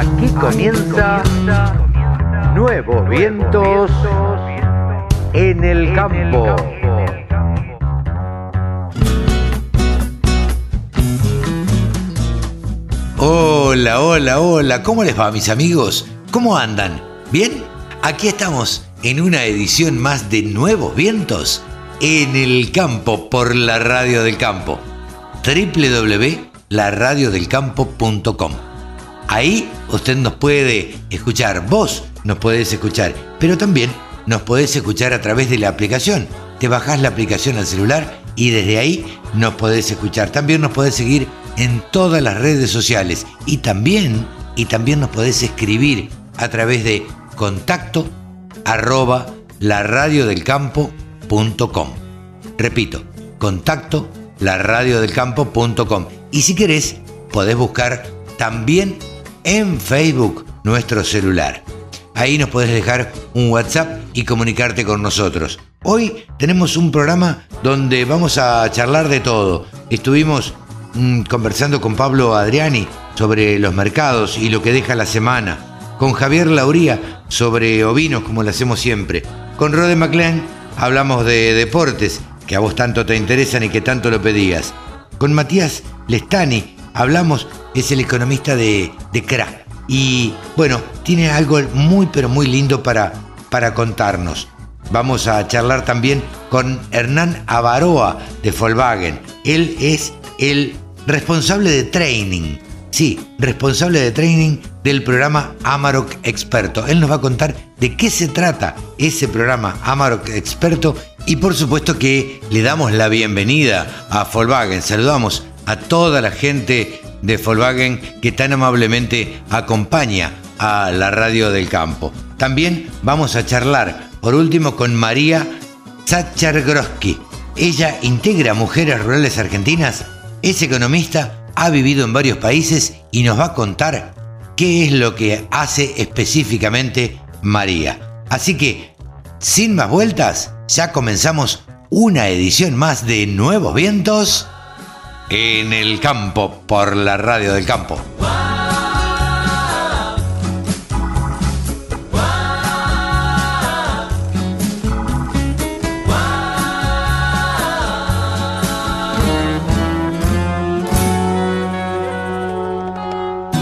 Aquí comienza Nuevos Vientos en el Campo. Hola, hola, hola, ¿cómo les va mis amigos? ¿Cómo andan? ¿Bien? Aquí estamos en una edición más de Nuevos Vientos en el campo por la radio del campo. www.laradiodelcampo.com. Ahí usted nos puede escuchar, vos nos podés escuchar, pero también nos podés escuchar a través de la aplicación. Te bajás la aplicación al celular y desde ahí nos podés escuchar. También nos podés seguir en todas las redes sociales y también, y también nos podés escribir a través de contacto laradiodelcampo.com. Repito, contacto laradiodelcampo.com. Y si querés, podés buscar también en Facebook nuestro celular. Ahí nos podés dejar un WhatsApp y comunicarte con nosotros. Hoy tenemos un programa donde vamos a charlar de todo. Estuvimos mm, conversando con Pablo Adriani sobre los mercados y lo que deja la semana con Javier Lauría sobre ovinos, como lo hacemos siempre. Con Rode McLean hablamos de deportes, que a vos tanto te interesan y que tanto lo pedías. Con Matías Lestani hablamos, es el economista de, de CRA. Y bueno, tiene algo muy pero muy lindo para, para contarnos. Vamos a charlar también con Hernán Avaroa de Volkswagen. Él es el responsable de training Sí, responsable de training del programa Amarok Experto. Él nos va a contar de qué se trata ese programa Amarok Experto y por supuesto que le damos la bienvenida a Volkswagen. Saludamos a toda la gente de Volkswagen que tan amablemente acompaña a la radio del campo. También vamos a charlar por último con María Zachargroski. Ella integra Mujeres Rurales Argentinas, es economista ha vivido en varios países y nos va a contar qué es lo que hace específicamente María. Así que, sin más vueltas, ya comenzamos una edición más de Nuevos Vientos en el campo por la radio del campo.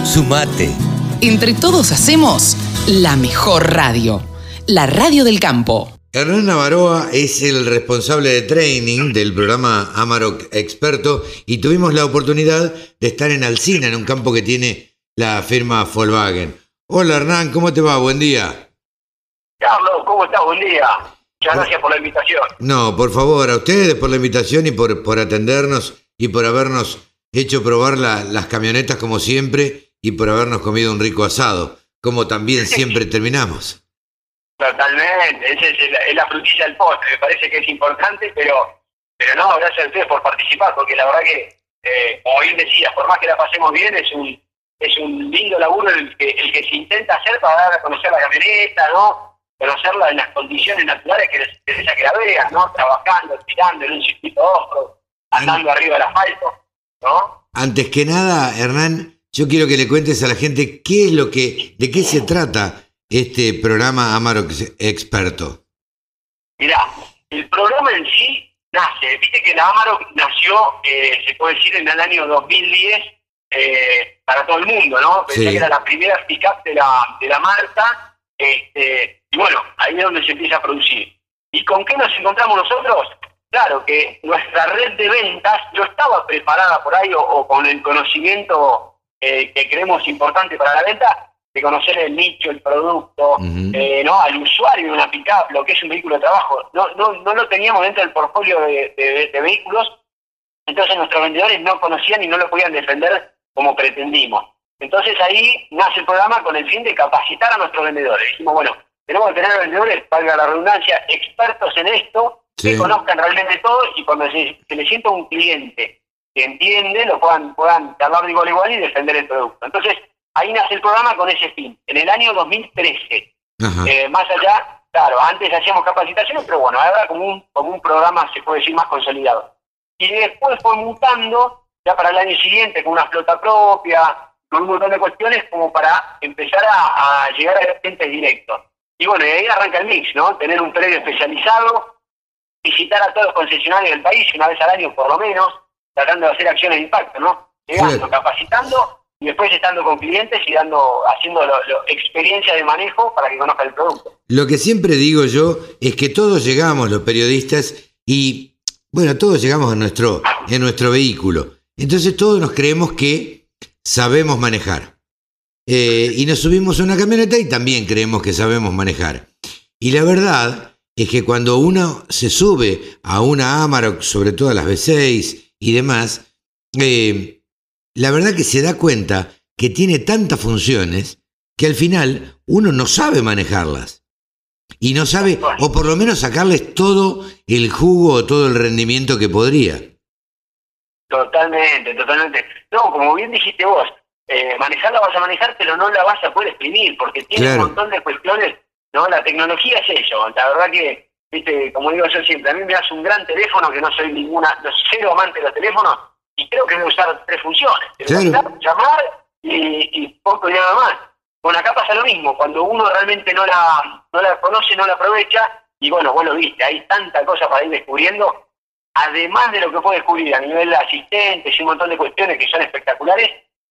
Sumate. Entre todos hacemos la mejor radio, la radio del campo. Hernán Navaroa es el responsable de training del programa Amarok Experto y tuvimos la oportunidad de estar en Alcina, en un campo que tiene la firma Volkswagen. Hola Hernán, ¿cómo te va? Buen día. Carlos, ¿cómo estás? Buen día. Muchas gracias por la invitación. No, por favor, a ustedes por la invitación y por, por atendernos y por habernos hecho probar las camionetas como siempre y por habernos comido un rico asado, como también siempre terminamos. Totalmente, esa es, la frutilla del postre, me parece que es importante, pero, pero no, gracias a ustedes por participar, porque la verdad que, eh, como bien decías, por más que la pasemos bien, es un es un lindo laburo el que, el que se intenta hacer para dar a conocer la camioneta, ¿no? Conocerla en las condiciones naturales que les interesa que la vean, ¿no? Trabajando, tirando en un circuito ojo, andando arriba del asfalto, ¿no? Antes que nada, Hernán, yo quiero que le cuentes a la gente qué es lo que, de qué se trata este programa Amaro Experto. Mirá, el programa en sí nace, viste que la Amaro nació, eh, se puede decir, en el año 2010 eh, para todo el mundo, ¿no? Pensé que era la primera pick-up de la, de la marca, este, y bueno, ahí es donde se empieza a producir. ¿Y con qué nos encontramos nosotros? Claro que nuestra red de ventas no estaba preparada por ahí o con el conocimiento eh, que creemos importante para la venta, de conocer el nicho, el producto, eh, ¿no? al usuario de una pickup, lo que es un vehículo de trabajo. No, no, no lo teníamos dentro del portfolio de, vehículos, entonces nuestros vendedores no conocían y no lo podían defender como pretendimos. Entonces ahí nace el programa con el fin de capacitar a nuestros vendedores. Dijimos, bueno, tenemos que tener vendedores, valga la redundancia, expertos en esto, que conozcan realmente todo y cuando se, se le sienta un cliente que entiende, lo puedan, puedan hablar de igual a igual y defender el producto. Entonces, ahí nace el programa con ese fin, en el año 2013. Eh, más allá, claro, antes hacíamos capacitaciones, pero bueno, ahora como un, como un programa, se puede decir, más consolidado. Y después fue mutando, ya para el año siguiente, con una flota propia, con un montón de cuestiones como para empezar a, llegar a clientes directos. Y bueno, y ahí arranca el mix, ¿no? Tener un predio especializado, visitar a todos los concesionarios del país una vez al año por lo menos, tratando de hacer acciones de impacto, ¿no? Llegando, capacitando y después estando con clientes y dando, haciendo experiencia de manejo para que conozcan el producto. Lo que siempre digo yo es que todos llegamos, los periodistas, y bueno, todos llegamos en nuestro, en nuestro vehículo. Entonces todos nos creemos que sabemos manejar. Eh, y nos subimos a una camioneta y también creemos que sabemos manejar. Y la verdad es que cuando uno se sube a una Amarok, sobre todo a las V6 y demás, eh, la verdad que se da cuenta que tiene tantas funciones que al final uno no sabe manejarlas. Y no sabe, o por lo menos sacarles todo el jugo o todo el rendimiento que podría. Totalmente, totalmente. No, como bien dijiste vos, eh, manejarla vas a manejar, pero no la vas a poder exprimir, porque tiene un montón de cuestiones ¿no? La tecnología es eso, la verdad que, viste, como digo yo siempre, a mí me hace un gran teléfono, que no soy ninguna, no cero amante de los teléfonos, y creo que voy a usar tres funciones, llamar y, y, poco y nada más. Bueno, acá pasa lo mismo, cuando uno realmente no la, no la conoce, no la aprovecha, y bueno, vos lo viste, hay tanta cosa para ir descubriendo, además de lo que puede descubrir a nivel de asistentes y un montón de cuestiones que son espectaculares,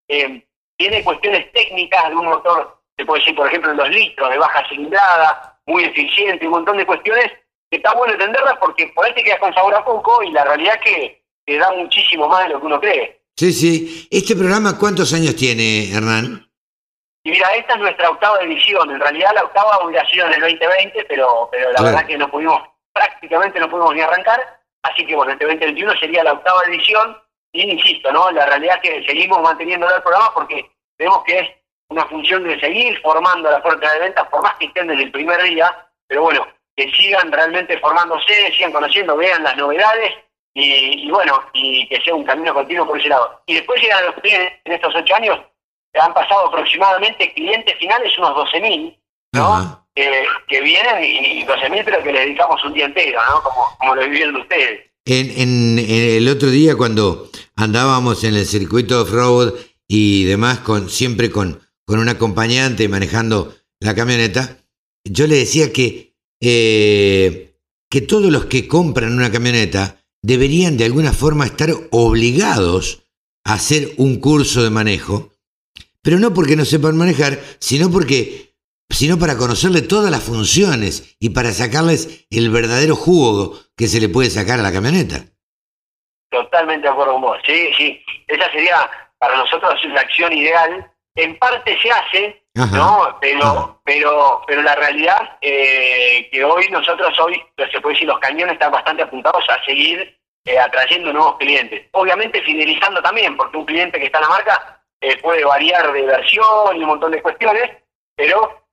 eh, tiene cuestiones técnicas de un motor se puede decir, por ejemplo, en los litros de baja cilindrada, muy eficiente, un montón de cuestiones que está bueno entenderlas porque por ahí te quedas con sabor a poco y la realidad es que da muchísimo más de lo que uno cree. Sí, sí. ¿Este programa cuántos años tiene, Hernán? Y mira, esta es nuestra octava edición. En realidad la octava hubiera sido en el 2020, pero, pero la verdad que no pudimos, prácticamente no pudimos ni arrancar. Así que bueno, este 2021 sería la octava edición. Y insisto, ¿no? La realidad es que seguimos manteniendo el programa porque vemos que es una función de seguir formando a la fuerza de ventas, por más que estén desde el primer día, pero bueno, que sigan realmente formándose, sigan conociendo, vean las novedades y, bueno, y que sea un camino continuo por ese lado. Y después llegan los clientes, en estos ocho años, han pasado aproximadamente clientes finales unos 12.000, ¿no? que vienen y, 12.000 pero que le dedicamos un día entero, ¿no? Como, como lo vivieron ustedes. En, en, el otro día cuando andábamos en el circuito off-road y demás, con, siempre con, con un acompañante manejando la camioneta, yo le decía que, eh, que todos los que compran una camioneta deberían de alguna forma estar obligados a hacer un curso de manejo, pero no porque no sepan manejar, sino porque sino para conocerle todas las funciones y para sacarles el verdadero jugo que se le puede sacar a la camioneta. Totalmente de acuerdo con vos. Sí, sí. Esa sería para nosotros la acción ideal en parte se hace, ¿no? Pero, pero, pero la realidad eh, que hoy nosotros hoy, se puede decir, los cañones están bastante apuntados a seguir eh, atrayendo nuevos clientes. Obviamente fidelizando también, porque un cliente que está en la marca eh, puede variar de versión y un montón de cuestiones, pero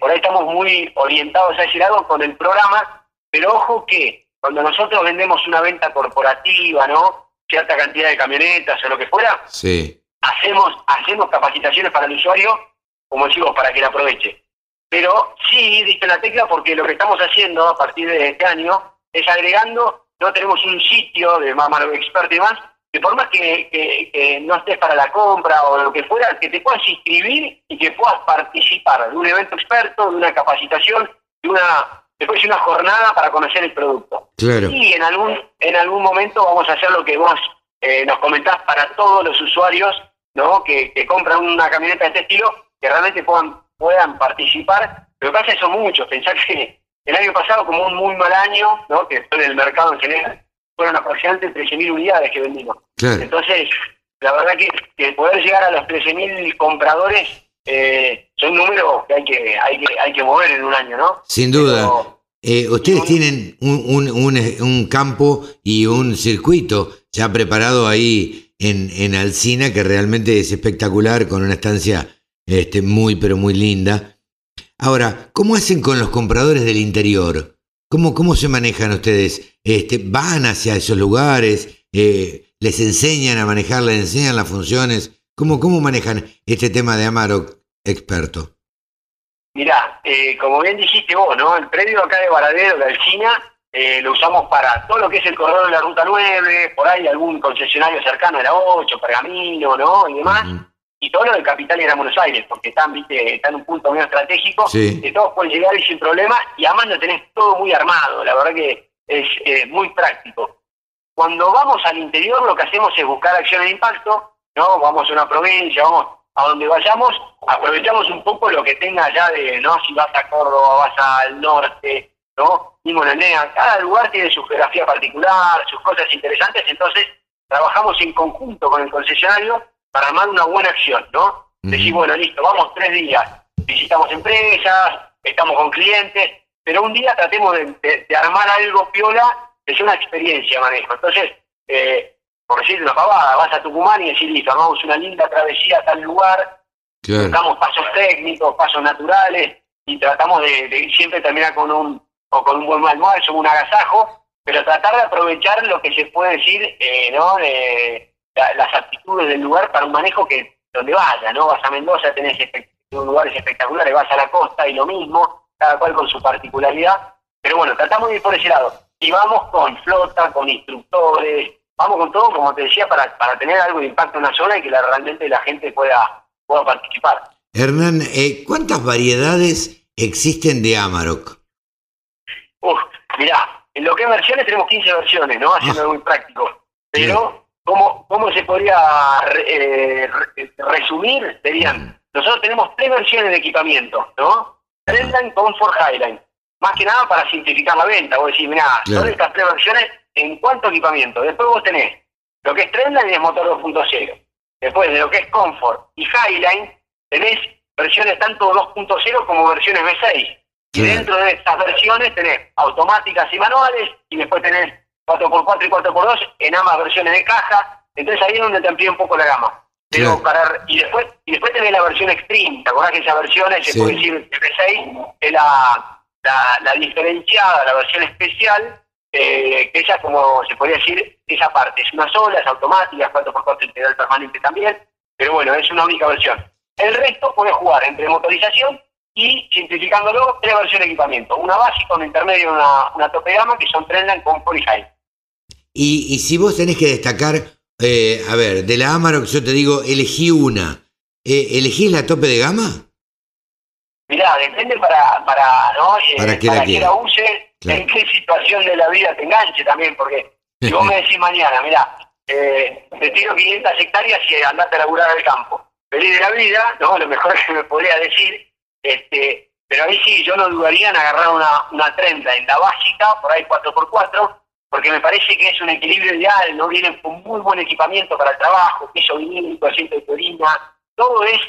por ahí estamos muy orientados a ese lado con el programa, pero ojo que cuando nosotros vendemos una venta corporativa, ¿no? Cierta cantidad de camionetas o lo que fuera, sí hacemos, hacemos capacitaciones para el usuario, como decimos, para que la aproveche. Pero sí, diste la tecla, porque lo que estamos haciendo a partir de este año es agregando, no tenemos un sitio de Mamaro Expert y más, que por más que, no estés para la compra o lo que fuera, que te puedas inscribir y que puedas participar de un evento experto, de una capacitación, de una después de una jornada para conocer el producto. Claro. Y en algún en algún momento vamos a hacer lo que vos eh, nos comentás para todos los usuarios ¿no? Que, compran una camioneta de este estilo, que realmente puedan, puedan participar. Pero pasa eso mucho, pensar que el año pasado, como un muy mal año, ¿no? que en el mercado en general, fueron aproximadamente 13.000 unidades que vendimos. Entonces, la verdad que, poder llegar a los 13.000 compradores eh, son números que hay que, hay que hay que mover en un año, ¿no? Sin duda. Eh, ustedes tienen un, un, un, un, campo y un circuito ya preparado ahí en, en Alcina, que realmente es espectacular, con una estancia este, muy, pero muy linda. Ahora, ¿cómo hacen con los compradores del interior? ¿Cómo, cómo se manejan ustedes? Este, ¿Van hacia esos lugares? Eh, ¿Les enseñan a manejar? ¿Les enseñan las funciones? ¿Cómo, cómo manejan este tema de Amaro experto? Mirá, eh, como bien dijiste vos, ¿no? El predio acá de Varadero, de Alcina, eh, lo usamos para todo lo que es el corredor de la Ruta 9, por ahí algún concesionario cercano de la 8, Pergamino, ¿no? Y demás. Y todo lo del capital y Gran Buenos Aires, porque están, viste, están en un punto medio estratégico, que todos pueden llegar y sin problema, y además lo tenés todo muy armado, la verdad que es eh, muy práctico. Cuando vamos al interior lo que hacemos es buscar acciones de impacto, ¿no? Vamos a una provincia, vamos a donde vayamos, aprovechamos un poco lo que tenga allá de, ¿no? Si vas a Córdoba, vas al norte, ¿no? Mismo en cada lugar tiene su geografía particular, sus cosas interesantes, entonces trabajamos en conjunto con el concesionario para armar una buena acción, ¿no? Decir, bueno, listo, vamos tres días, visitamos empresas, estamos con clientes, pero un día tratemos de, armar algo piola que sea una experiencia de manejo. Entonces, eh, por decir una pavada, vas a Tucumán y decís, listo, armamos una linda travesía a tal lugar, buscamos pasos técnicos, pasos naturales, y tratamos de, siempre terminar con un, o con un buen almuerzo, un agasajo, pero tratar de aprovechar lo que se puede decir, eh, ¿no? De, las aptitudes del lugar para un manejo que donde vaya, ¿no? Vas a Mendoza, tenés lugares espectaculares, vas a la costa y lo mismo, cada cual con su particularidad, pero bueno, tratamos de ir por ese lado. Y vamos con flota, con instructores, vamos con todo, como te decía, para, para tener algo de impacto en la zona y que la, realmente la gente pueda, pueda participar. Hernán, eh, ¿cuántas variedades existen de Amarok? Uf, mirá, en lo que es versiones tenemos 15 versiones, ¿no? Haciendo algo muy práctico. Pero ¿Cómo, cómo se podría eh, resumir? Serían, mm. nosotros tenemos tres versiones de equipamiento, ¿no? Trendline, Comfort, Highline. Más que nada para simplificar la venta. Vos decís, mira, son estas tres versiones en cuanto a equipamiento. Después vos tenés lo que es Trendline y es motor 2.0. Después de lo que es Comfort y Highline, tenés versiones tanto 2.0 como versiones V6. Y dentro de esas versiones tenés automáticas y manuales, y después tenés 4x4 y 4x2 en ambas versiones de caja, entonces ahí es donde te amplía un poco la gama. Pero para, y después y después tenés la versión Extreme, ¿te acordás que esa versión se puede decir F6 es la, la, diferenciada, la versión especial, eh, que esa como se podría decir, esa parte es una sola, es automática, 4x4 integral permanente también, pero bueno, es una única versión. El resto puede jugar entre motorización y, simplificándolo, tres versiones de equipamiento. Una básica, una intermedia y una, una tope gama, que son Trendline con High. Y, y si vos tenés que destacar, eh, a ver, de la Amarok yo te digo, elegí una. Eh, ¿Elegís la tope de gama? Mirá, depende para, para, ¿no? Eh, para, que, la, que la use, en qué situación de la vida te enganche también, porque si vos me decís mañana, mirá, eh, te tiro 500 hectáreas y andate a laburar al campo. Feliz de la vida, ¿no? Lo mejor que me podría decir, este, pero ahí sí, yo no dudaría en agarrar una, una 30 en la básica, por ahí 4x4, porque me parece que es un equilibrio ideal, ¿no? Vienen con muy buen equipamiento para el trabajo, piso vinilo, asiento de turina, todo es,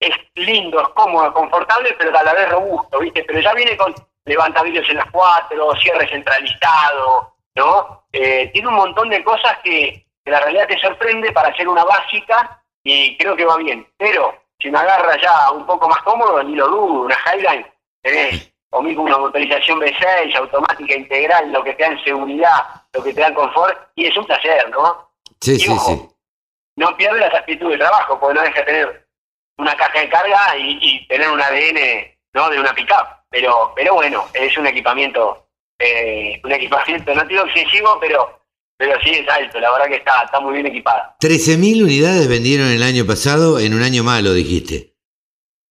es lindo, es cómodo, confortable, pero a la vez robusto, ¿viste? Pero ya viene con levantabilios en las cuatro, cierre centralizado, ¿no? Eh, tiene un montón de cosas que, la realidad te sorprende para hacer una básica y creo que va bien. Pero si me agarra ya un poco más cómodo, ni lo dudo, una Highline, tenés o mismo una motorización V6, automática integral, lo que te da en seguridad, lo que te da en confort, y es un placer, ¿no? Sí, sí, sí. No pierde la actitud de trabajo, porque no deja de tener una caja de carga y, tener un ADN ¿no? de una pickup. Pero, pero bueno, es un equipamiento, eh, un equipamiento, no digo excesivo, pero, pero sí es alto, la verdad que está, está muy bien equipada. 13.000 unidades vendieron el año pasado en un año malo, dijiste.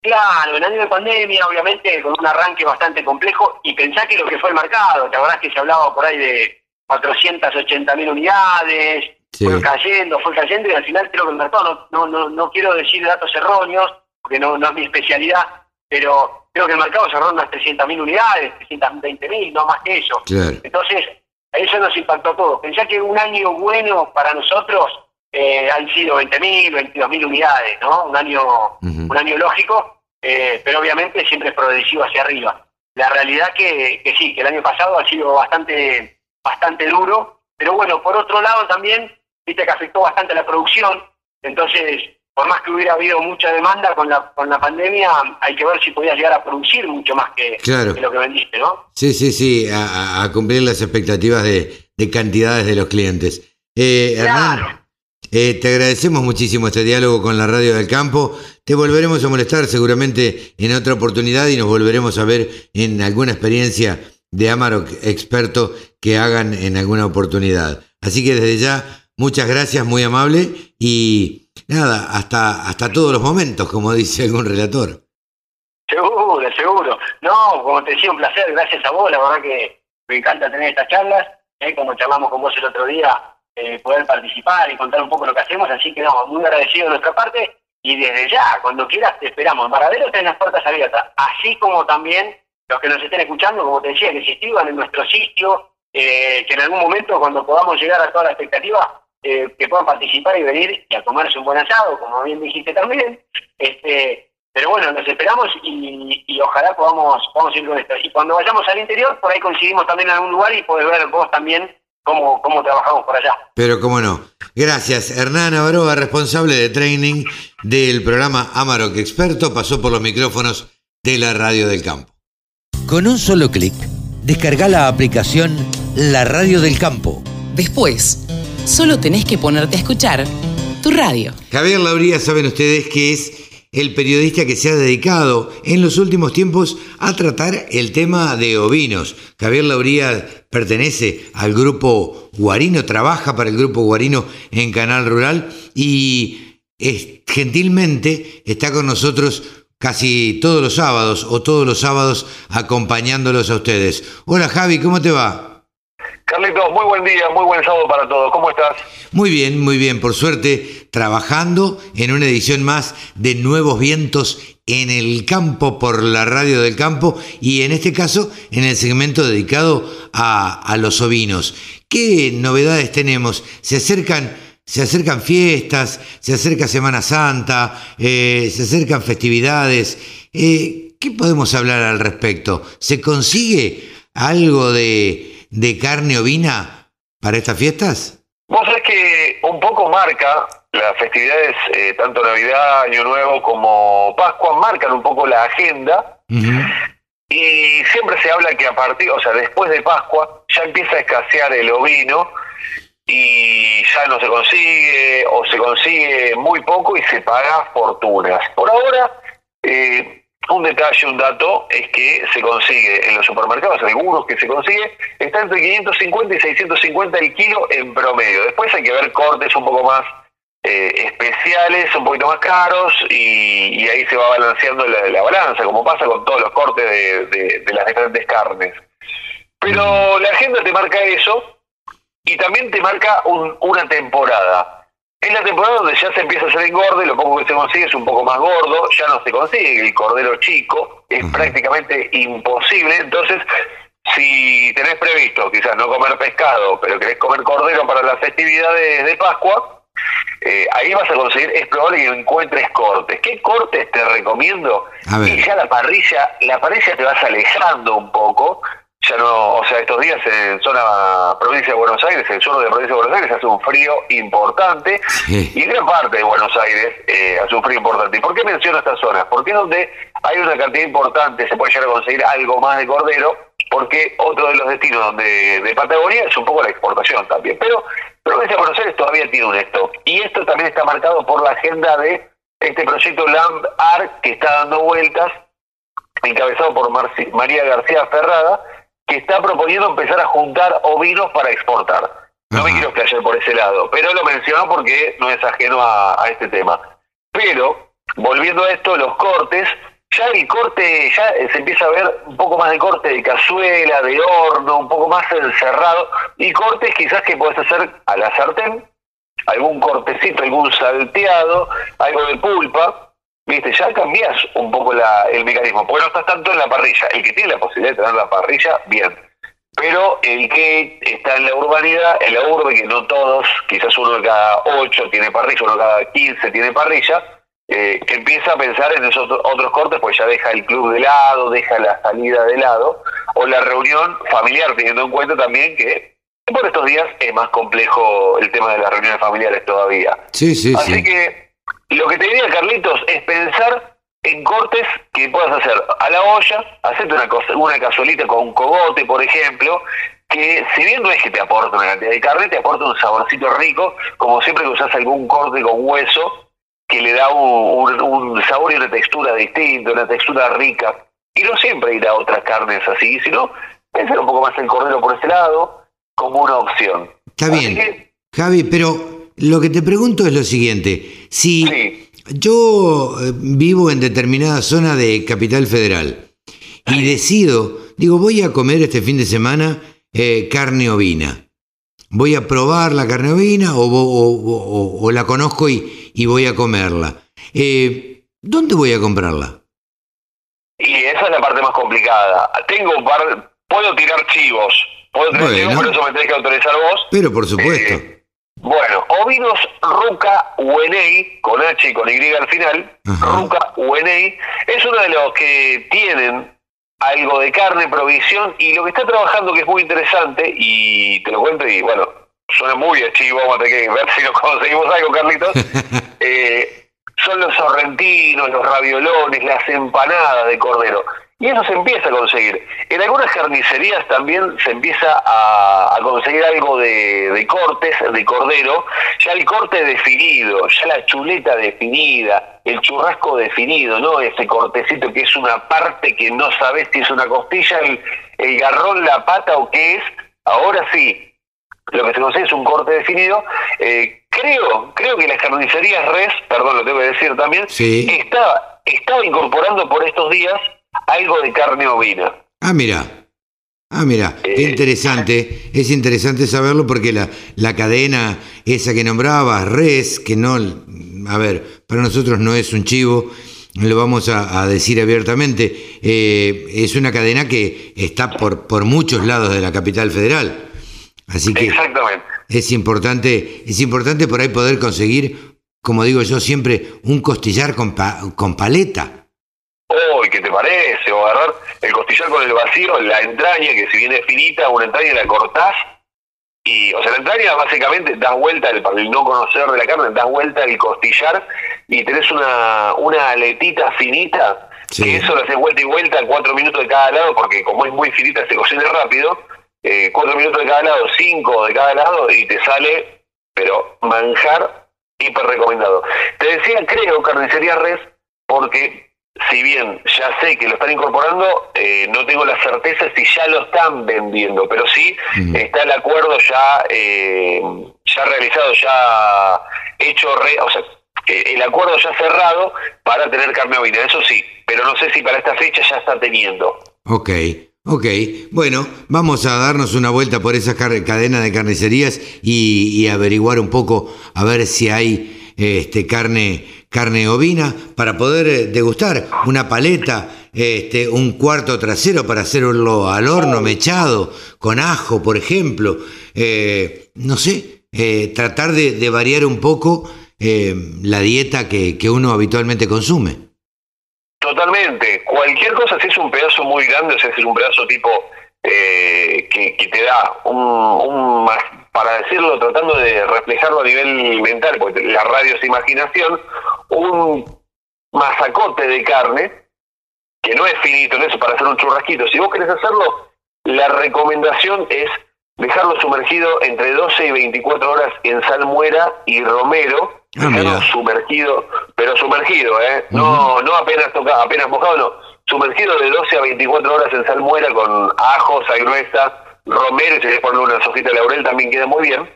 Claro, en año de pandemia, obviamente, con un arranque bastante complejo, y pensá que lo que fue el mercado, te acordás que se hablaba por ahí de 480 mil unidades, fue cayendo, fue cayendo, y al final creo que el mercado, no, no, no, quiero decir datos erróneos, porque no, no es mi especialidad, pero creo que el mercado cerró unas 300 mil unidades, 320 mil, no más que eso. Entonces, eso nos impactó a todos. Pensá que un año bueno para nosotros eh, han sido 20.000, 22.000 unidades, ¿no? Un año, un año lógico, eh, pero obviamente siempre es progresivo hacia arriba. La realidad que, que sí, que el año pasado ha sido bastante, bastante duro, pero bueno, por otro lado también, viste que afectó bastante la producción, entonces, por más que hubiera habido mucha demanda con la, con la pandemia, hay que ver si podías llegar a producir mucho más que, lo que vendiste, ¿no? Sí, sí, sí, a, cumplir las expectativas de, de, cantidades de los clientes. Eh, claro. Eh, te agradecemos muchísimo este diálogo con la Radio del Campo. Te volveremos a molestar seguramente en otra oportunidad y nos volveremos a ver en alguna experiencia de Amaro experto que hagan en alguna oportunidad. Así que desde ya, muchas gracias, muy amable y nada, hasta, hasta todos los momentos, como dice algún relator. Seguro, seguro. No, como te decía, un placer, gracias a vos, la verdad que me encanta tener estas charlas, ¿eh? como charlamos con vos el otro día, eh, poder participar y contar un poco lo que hacemos, así que no, muy agradecido de nuestra parte y desde ya, cuando quieras, te esperamos. Maradero tenés las puertas abiertas, así como también los que nos estén escuchando, como te decía, que se inscriban en nuestro sitio, eh, que en algún momento, cuando podamos llegar a toda la expectativa, eh, que puedan participar y venir y a tomarse un buen asado, como bien dijiste también. Este, pero bueno, nos esperamos y, ojalá podamos, podamos ir con esto. Y cuando vayamos al interior, por ahí coincidimos también en algún lugar y podés ver vos también cómo, cómo trabajamos por allá. Pero cómo no. Gracias. Hernán Avaroa, responsable de training del programa Amarok Experto, pasó por los micrófonos de la Radio del Campo. Con un solo clic, descarga la aplicación La Radio del Campo. Después, solo tenés que ponerte a escuchar tu radio. Javier Lauría, saben ustedes que es el periodista que se ha dedicado en los últimos tiempos a tratar el tema de ovinos. Javier Lauría pertenece al grupo Guarino, trabaja para el grupo Guarino en Canal Rural y gentilmente está con nosotros casi todos los sábados o todos los sábados acompañándolos a ustedes. Hola Javi, ¿cómo te va? Carlitos, muy buen día, muy buen sábado para todos. ¿Cómo estás? Muy bien, muy bien. Por suerte, trabajando en una edición más de Nuevos Vientos en el campo por la radio del campo y en este caso en el segmento dedicado a, los ovinos. ¿Qué novedades tenemos? Se acercan se acercan fiestas, se acerca Semana Santa, eh, se acercan festividades. Eh, ¿Qué podemos hablar al respecto? ¿Se consigue algo de, de carne ovina para estas fiestas? Vos sabés que un poco marca las festividades, eh, tanto Navidad, Año Nuevo como Pascua, marcan un poco la agenda. Y siempre se habla que a partir, o sea, después de Pascua, ya empieza a escasear el ovino y ya no se consigue o se consigue muy poco y se paga fortunas. Por ahora, eh, un detalle, un dato, es que se consigue en los supermercados, algunos que se consigue, está entre 550 y 650 el kilo en promedio. Después hay que ver cortes un poco más eh, especiales, un poquito más caros, y, ahí se va balanceando la, balanza, como pasa con todos los cortes de, las diferentes carnes. Pero la agenda te marca eso, y también te marca una temporada. Es la temporada donde ya se empieza a hacer engorde, lo poco que se consigue es un poco más gordo, ya no se consigue el cordero chico, es prácticamente imposible. Entonces, si tenés previsto quizás no comer pescado, pero querés comer cordero para las festividades de Pascua, eh, ahí vas a conseguir, es probable que encuentres cortes. ¿Qué cortes te recomiendo? Y ya la parrilla, la parrilla te vas alejando un poco, ya no, o sea, estos días en zona provincia de Buenos Aires, en el sur de provincia de Buenos Aires, hace un frío importante y gran parte de Buenos Aires eh, hace un frío importante. ¿Y por qué menciono esta zona? Porque es donde hay una cantidad importante, se puede llegar a conseguir algo más de cordero, porque otro de los destinos donde de Patagonia es un poco la exportación también. Pero provincia de Buenos Aires todavía tiene un stock. Y esto también está marcado por la agenda de este proyecto Lamb ARC que está dando vueltas, encabezado por María García Ferrada, que está proponiendo empezar a juntar ovinos para exportar. No me quiero explayar por ese lado, pero lo menciono porque no es ajeno a, este tema. Pero, volviendo a esto, los cortes, ya el corte, ya se empieza a ver un poco más de corte de cazuela, de horno, un poco más encerrado, y cortes quizás que puedes hacer a la sartén, algún cortecito, algún salteado, algo de pulpa, viste, ya cambias un poco la, el mecanismo, porque no estás tanto en la parrilla. El que tiene la posibilidad de tener la parrilla, bien. Pero el que está en la urbanidad, en la urbe, que no todos, quizás uno de cada ocho tiene parrilla, uno de cada quince tiene parrilla, eh, que empieza a pensar en esos otros cortes, pues ya deja el club de lado, deja la salida de lado, o la reunión familiar, teniendo en cuenta también que por estos días es más complejo el tema de las reuniones familiares todavía. Sí, sí, Así que lo que te diría, Carlitos, es pensar en cortes que puedas hacer a la olla, hacerte una, una cazuelita con un cogote, por ejemplo, que si bien no es que te aporte una cantidad de carne, te aporta un saborcito rico, como siempre que usas algún corte con hueso, que le da un, sabor y una textura distinta, una textura rica. Y no siempre ir a otras carnes así, sino pensar un poco más en cordero por ese lado, como una opción. Está bien. Javi, pero lo que te pregunto es lo siguiente. Si yo eh, vivo en determinada zona de Capital Federal y decido, digo, voy a comer este fin de semana eh, carne ovina. Voy a probar la carne ovina o, la conozco y, voy a comerla. Eh, ¿Dónde voy a comprarla? Y esa es la parte más complicada. Tengo par... puedo tirar chivos, puedo tirar chivos, pero eso me tenés que autorizar vos. Pero por supuesto. Eh, bueno, ovinos Ruca Uenei, con H y con Y al final, Ruca Uenei, es uno de los que tienen algo de carne, provisión, y lo que está trabajando que es muy interesante, y te lo cuento, y bueno, suena muy chivo, vamos a tener que ver si nos conseguimos algo, Carlitos, eh, son los sorrentinos, los raviolones, las empanadas de cordero. Y eso se empieza a conseguir. En algunas carnicerías también se empieza a, conseguir algo de, cortes de cordero, ya el corte definido, ya la chuleta definida, el churrasco definido, ¿no? Ese cortecito que es una parte que no sabes si es una costilla, el, garrón, la pata o qué es. Ahora sí, lo que se consigue es un corte definido. Eh, creo, creo que las carnicerías res, perdón, lo tengo que decir también, está, estaba incorporando por estos días algo de carne ovina. Ah, mira. Ah, mira, eh, interesante. Es interesante saberlo porque la, la cadena esa que nombraba, Res, que no, a ver, para nosotros no es un chivo, lo vamos a, decir abiertamente, eh, es una cadena que está por, por muchos lados de la capital federal. Así que Exactamente. es importante, es importante por ahí poder conseguir, como digo yo siempre, un costillar con, con paleta. ¿Qué te parece? O agarrar el costillar con el vacío, la entraña, que si viene finita, una entraña la cortás, y, o sea, la entraña básicamente das vuelta, el, para el no conocer de la carne, das vuelta el costillar y tenés una, una aletita finita, que eso lo haces vuelta y vuelta, cuatro minutos de cada lado, porque como es muy finita se cocina rápido, eh, cuatro minutos de cada lado, cinco de cada lado, y te sale, pero manjar hiper recomendado. Te decía, creo, carnicería res, porque si bien ya sé que lo están incorporando, eh, no tengo la certeza si ya lo están vendiendo, pero sí está el acuerdo ya eh, ya realizado, ya hecho, o sea, eh, el acuerdo ya cerrado para tener carne ovina, eso sí, pero no sé si para esta fecha ya está teniendo. Ok, ok, bueno, vamos a darnos una vuelta por esa cadena de carnicerías y, y averiguar un poco, a ver si hay este, carne, carne ovina para poder eh, degustar una paleta, este, un cuarto trasero para hacerlo al horno mechado, con ajo, por ejemplo. Eh, no sé, eh, tratar de, variar un poco la dieta que, uno habitualmente consume. Totalmente. Cualquier cosa, si es un pedazo muy grande, o sea, si es un pedazo tipo que, te da un, un para decirlo, tratando de reflejarlo a nivel mental, porque la radio es imaginación, un masacote de carne, que no es finito en eso para hacer un churrasquito. Si vos querés hacerlo, la recomendación es dejarlo sumergido entre 12 y 24 horas en salmuera y romero, ah, sumergido, pero sumergido, ¿eh? No, no apenas tocado, apenas mojado, no. Sumergido de 12 a 24 horas en salmuera con ajo, sal gruesa, romero y si querés poner una sojita de laurel también queda muy bien.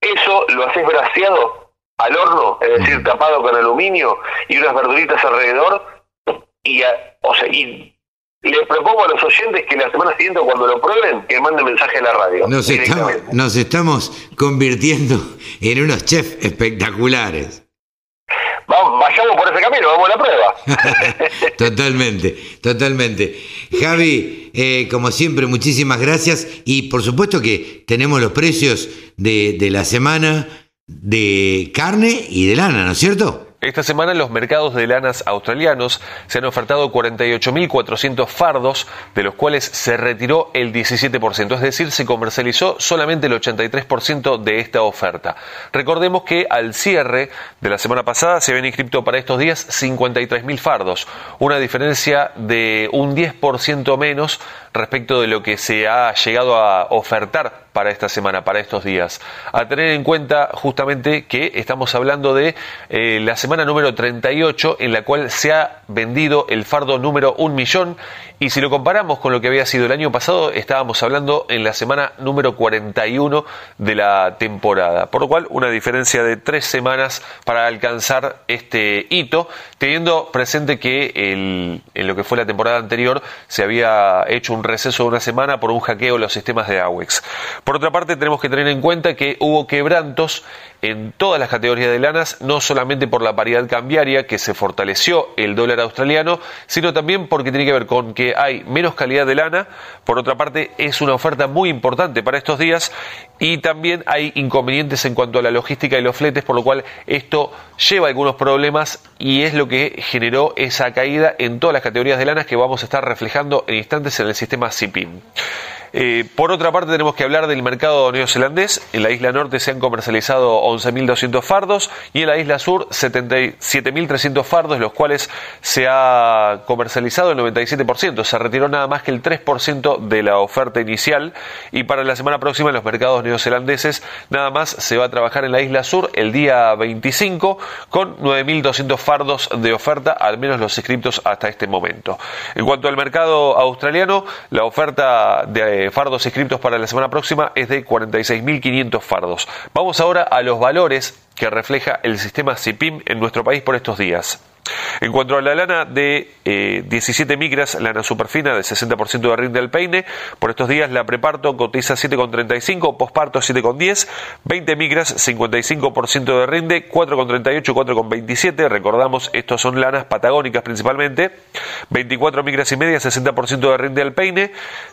Eso lo haces braseado al horno, es decir, tapado con aluminio y unas verduritas alrededor. Y, o sea, y les propongo a los oyentes que la semana siguiente, cuando lo prueben, que manden mensaje a la radio. Nos estamos, nos estamos convirtiendo en unos chefs espectaculares. Vamos, vayamos por ese camino, vamos a la prueba. totalmente, totalmente. Javi, eh, como siempre, muchísimas gracias y por supuesto que tenemos los precios de, de la semana de carne y de lana, ¿no es cierto? Esta semana los mercados de lanas australianos se han ofertado 48.400 fardos, de los cuales se retiró el 17%, es decir, se comercializó solamente el 83% de esta oferta. Recordemos que al cierre de la semana pasada se habían inscrito para estos días 53.000 fardos, una diferencia de un 10% menos respecto de lo que se ha llegado a ofertar para esta semana, para estos días. A tener en cuenta justamente que estamos hablando de eh, la semana número 38 en la cual se ha vendido el fardo número un millón y si lo comparamos con lo que había sido el año pasado, estábamos hablando en la semana número 41 de la temporada. Por lo cual, una diferencia de tres semanas para alcanzar este hito, teniendo presente que en lo que fue la temporada anterior se había hecho un receso de una semana por un hackeo en los sistemas de AWEX. Por otra parte, tenemos que tener en cuenta que hubo quebrantos en todas las categorías de lanas, no solamente por la paridad cambiaria que se fortaleció el dólar australiano, sino también porque tiene que ver con que hay menos calidad de lana, por otra parte es una oferta muy importante para estos días y también hay inconvenientes en cuanto a la logística y los fletes, por lo cual esto lleva algunos problemas y es lo que generó esa caída en todas las categorías de lanas que vamos a estar reflejando en instantes en el sistema CIPIM. Eh, por otra parte, tenemos que hablar del mercado neozelandés. En la isla norte se han comercializado 11.200 fardos y en la isla sur 77.300 fardos, los cuales se ha comercializado el 97%. Se retiró nada más que el 3% de la oferta inicial y para la semana próxima en los mercados neozelandeses nada más se va a trabajar en la isla sur el día 25 con 9.200 fardos de oferta, al menos los inscriptos hasta este momento. En cuanto al mercado australiano, la oferta de fardos inscriptos para la semana próxima es de 46.500 fardos. Vamos ahora a los valores que refleja el sistema CIPIM en nuestro país por estos días. En cuanto a la lana de 17 eh, micras, lana superfina de 60% de rinde al peine, por estos días la preparto cotiza 7,35, posparto 7,10, 20 micras 55% de rinde, 4,38, 4,27, recordamos estos son lanas patagónicas principalmente, 24 micras y media 60% de rinde al peine,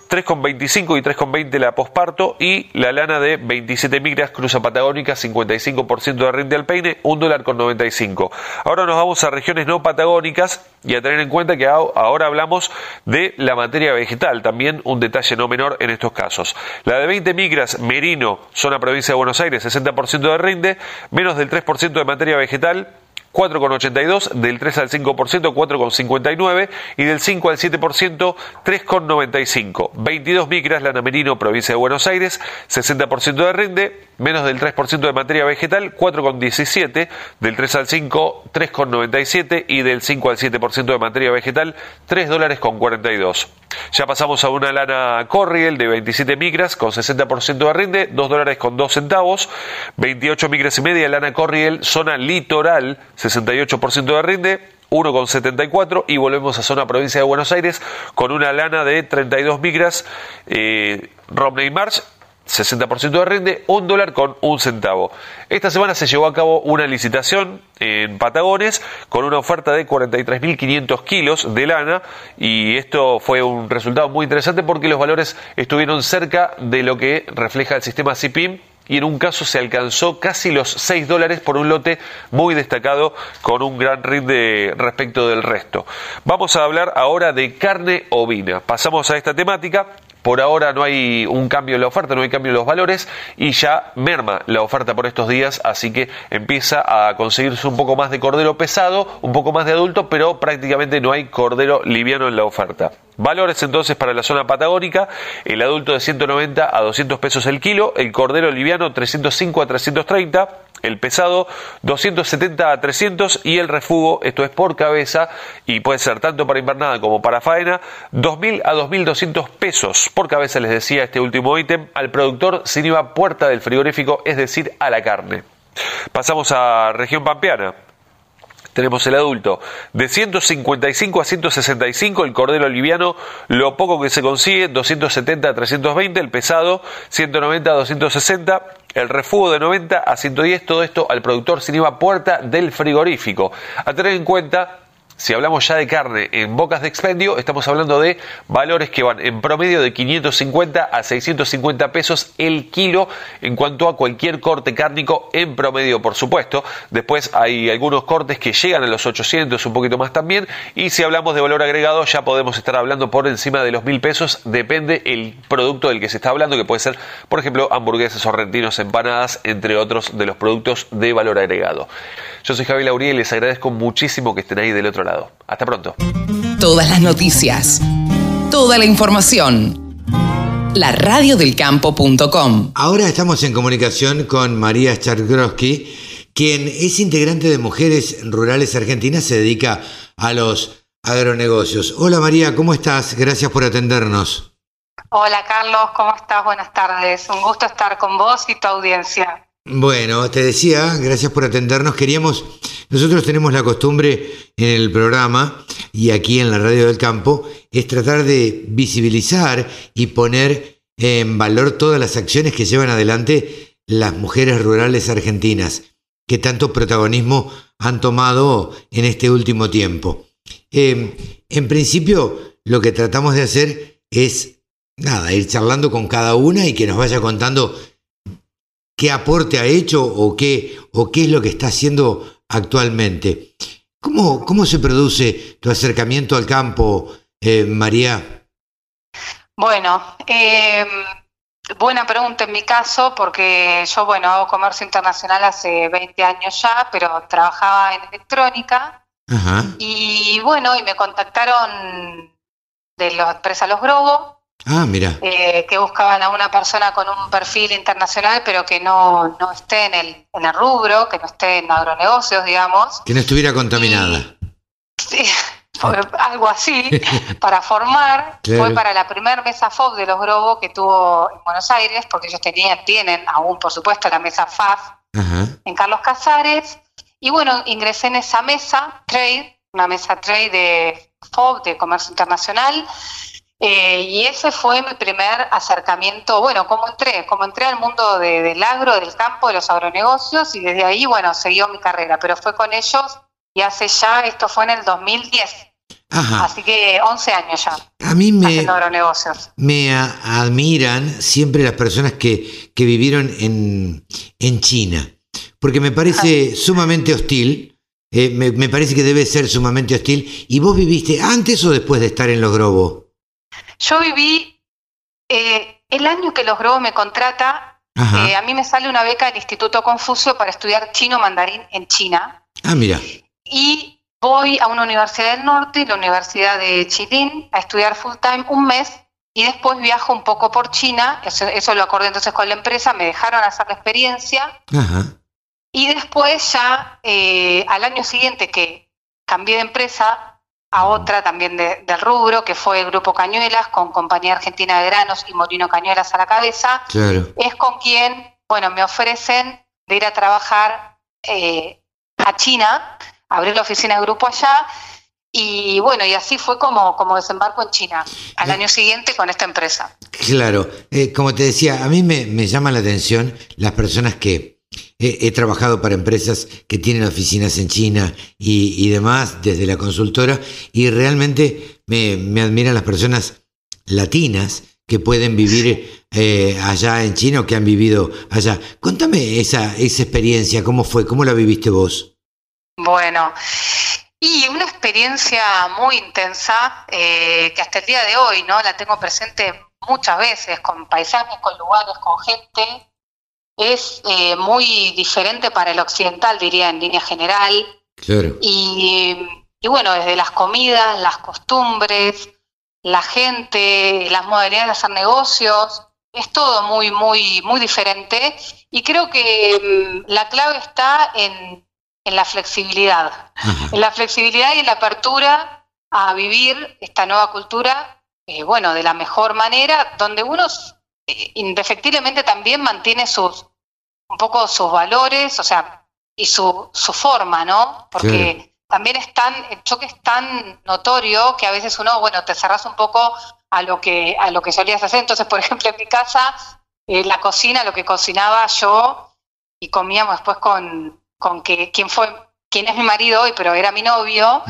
3,25 y 3,20 la posparto. Y la lana de 27 micras cruza patagónica 55% de rinde al peine, 1 dólar con 95. Ahora nos vamos a regiones no patagónicas y a tener en cuenta que ahora hablamos de la materia vegetal, también un detalle no menor en estos casos. La de 20 micras, Merino, zona provincia de Buenos Aires, 60% de rinde, menos del 3% de materia vegetal, 4,82, del 3 al 5%, 4,59 y del 5 al 7%, 3,95. 22 micras, lana merino, provincia de Buenos Aires, 60% de rinde, menos del 3% de materia vegetal, 4,17, del 3 al 5, 3,97 y del 5 al 7% de materia vegetal, 3 dólares con 42. Ya pasamos a una lana Corriel de 27 micras con 60% de rinde, 2 dólares con 2 centavos, 28 micras y media lana Corriel, zona litoral, 68% de rinde, 1,74 y volvemos a zona provincia de Buenos Aires con una lana de 32 micras, eh, Romney March 60% de rinde, un dólar con un centavo. Esta semana se llevó a cabo una licitación en Patagones con una oferta de 43.500 kilos de lana y esto fue un resultado muy interesante porque los valores estuvieron cerca de lo que refleja el sistema CIPIM y en un caso se alcanzó casi los 6 dólares por un lote muy destacado con un gran rinde respecto del resto. Vamos a hablar ahora de carne ovina. Pasamos a esta temática por ahora no hay un cambio en la oferta, no hay cambio en los valores y ya merma la oferta por estos días, así que empieza a conseguirse un poco más de cordero pesado, un poco más de adulto, pero prácticamente no hay cordero liviano en la oferta. Valores entonces para la zona patagónica, el adulto de 190 a 200 pesos el kilo, el cordero liviano 305 a 330, el pesado 270 a 300 y el refugo, esto es por cabeza y puede ser tanto para invernada como para faena, 2.000 a 2.200 pesos por cabeza, les decía este último ítem, al productor sin IVA puerta del frigorífico, es decir, a la carne. Pasamos a región pampeana. Tenemos el adulto de 155 a 165, el cordero liviano, lo poco que se consigue, 270 a 320, el pesado 190 a 260, el refugo de 90 a 110, todo esto al productor sin puerta del frigorífico. A tener en cuenta si hablamos ya de carne en bocas de expendio, estamos hablando de valores que van en promedio de 550 a 650 pesos el kilo en cuanto a cualquier corte cárnico en promedio, por supuesto. Después hay algunos cortes que llegan a los 800, un poquito más también. Y si hablamos de valor agregado, ya podemos estar hablando por encima de los mil pesos. Depende el producto del que se está hablando, que puede ser, por ejemplo, hamburguesas, sorrentinos, empanadas, entre otros de los productos de valor agregado. Yo soy Javi Lauriel y les agradezco muchísimo que estén ahí del otro lado. Hasta pronto. Todas las noticias, toda la información. laradiodelcampo.com. Ahora estamos en comunicación con María Chargrowski, quien es integrante de Mujeres Rurales Argentinas, se dedica a los agronegocios. Hola María, ¿cómo estás? Gracias por atendernos. Hola Carlos, ¿cómo estás? Buenas tardes. Un gusto estar con vos y tu audiencia. Bueno, te decía, gracias por atendernos. Queríamos, nosotros tenemos la costumbre en el programa y aquí en la Radio del Campo, es tratar de visibilizar y poner en valor todas las acciones que llevan adelante las mujeres rurales argentinas, que tanto protagonismo han tomado en este último tiempo. Eh, en principio, lo que tratamos de hacer es, nada, ir charlando con cada una y que nos vaya contando qué aporte ha hecho o qué, o qué es lo que está haciendo actualmente. ¿Cómo, cómo se produce tu acercamiento al campo, eh, María? Bueno, eh, buena pregunta en mi caso, porque yo, bueno, hago comercio internacional hace 20 años ya, pero trabajaba en electrónica. Ajá. Y bueno, y me contactaron de la empresa Los Grobos Ah, mira. Eh, que buscaban a una persona con un perfil internacional, pero que no, no esté en el, en el rubro, que no esté en agronegocios, digamos. Que no estuviera contaminada. sí, algo así, para formar. Fue para la primera mesa FOB de los Grobo que tuvo en Buenos Aires, porque ellos tenían, tienen aún, por supuesto, la mesa FAF en Carlos Casares. Y bueno, ingresé en esa mesa, trade, una mesa trade de FOB, de comercio internacional eh, y ese fue mi primer acercamiento, bueno, como entré, como entré al mundo del agro, del campo, de los agronegocios, y desde ahí, bueno, siguió mi carrera, pero fue con ellos y hace ya, esto fue en el 2010. Ajá. Así que 11 años ya. A mí me, me admiran siempre las personas que, que vivieron en, en China, porque me parece sumamente hostil, eh, me, me, parece que debe ser sumamente hostil. ¿Y vos viviste antes o después de estar en los Grobos? Yo viví eh, el año que los Grobos me contrata, eh, a mí me sale una beca del Instituto Confucio para estudiar chino mandarín en China. Ah, mira. Y voy a una universidad del norte, la Universidad de Chilín, a estudiar full time un mes y después viajo un poco por China, eso, lo acordé entonces con la empresa, me dejaron hacer la experiencia. Y después ya eh, al año siguiente que cambié de empresa, a otra también del rubro, que fue el Grupo Cañuelas, con Compañía Argentina de Granos y Molino Cañuelas a la cabeza, es con quien, bueno, me ofrecen de ir a trabajar eh, a China, abrir la oficina de grupo allá, y bueno, y así fue como, como desembarco en China, al año siguiente con esta empresa. Claro, eh, como te decía, a mí me, me llama la atención las personas que He, trabajado para empresas que tienen oficinas en China y, demás desde la consultora y realmente me, admiran las personas latinas que pueden vivir eh, allá en China o que han vivido allá. Contame esa, esa experiencia, ¿cómo fue? ¿Cómo la viviste vos? Bueno, y una experiencia muy intensa eh, que hasta el día de hoy no la tengo presente muchas veces con paisajes, con lugares, con gente es eh, muy diferente para el occidental, diría en línea general. Claro. Y, bueno, desde las comidas, las costumbres, la gente, las modalidades de hacer negocios, es todo muy, muy, muy diferente. Y creo que mm, la clave está en, la flexibilidad, en la flexibilidad y en la apertura a vivir esta nueva cultura, eh, bueno, de la mejor manera, donde uno eh, indefectiblemente también mantiene sus, un poco sus valores, o sea, y su, su forma, ¿no? Porque también es tan, el choque es tan notorio que a veces uno, bueno, te cerras un poco a lo que, a lo que solías hacer. Entonces, por ejemplo, en mi casa, eh, la cocina, lo que cocinaba yo y comíamos después con, con que quien fue, quien es mi marido hoy, pero era mi novio,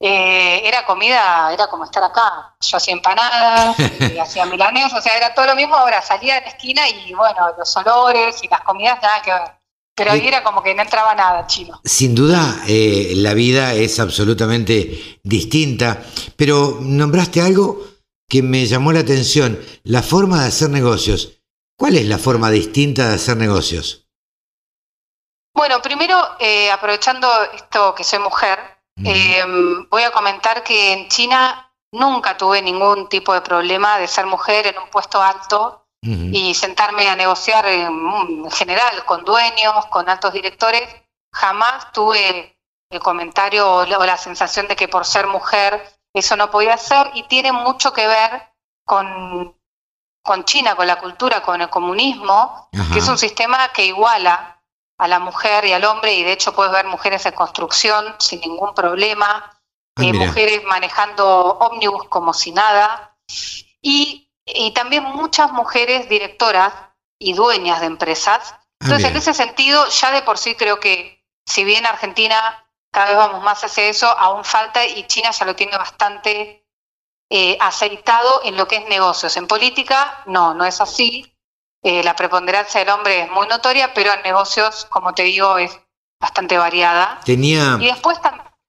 eh, era comida, era como estar acá. Yo hacía empanadas, y hacía milanes, o sea, era todo lo mismo. Ahora salía de la esquina y bueno, los olores y las comidas, nada que ver. Pero ahí era como que no entraba nada chino. Sin duda, eh, la vida es absolutamente distinta, pero nombraste algo que me llamó la atención, la forma de hacer negocios. ¿Cuál es la forma distinta de hacer negocios? Bueno, primero, eh, aprovechando esto que soy mujer, eh, voy a comentar que en China nunca tuve ningún tipo de problema de ser mujer en un puesto alto y sentarme a negociar en, general con dueños, con altos directores. Jamás tuve el comentario o la, sensación de que por ser mujer eso no podía ser y tiene mucho que ver con, con China, con la cultura, con el comunismo, que es un sistema que iguala a la mujer y al hombre y de hecho puedes ver mujeres en construcción sin ningún problema, ah, eh, mujeres manejando ómnibus como si nada y, también muchas mujeres directoras y dueñas de empresas. Ah, Entonces, en ese sentido, ya de por sí creo que si bien Argentina cada vez vamos más hacia eso, aún falta y China ya lo tiene bastante eh, aceitado en lo que es negocios. En política, no, no es así. Eh, la preponderancia del hombre es muy notoria, pero en negocios, como te digo, es bastante variada. Tenía, y después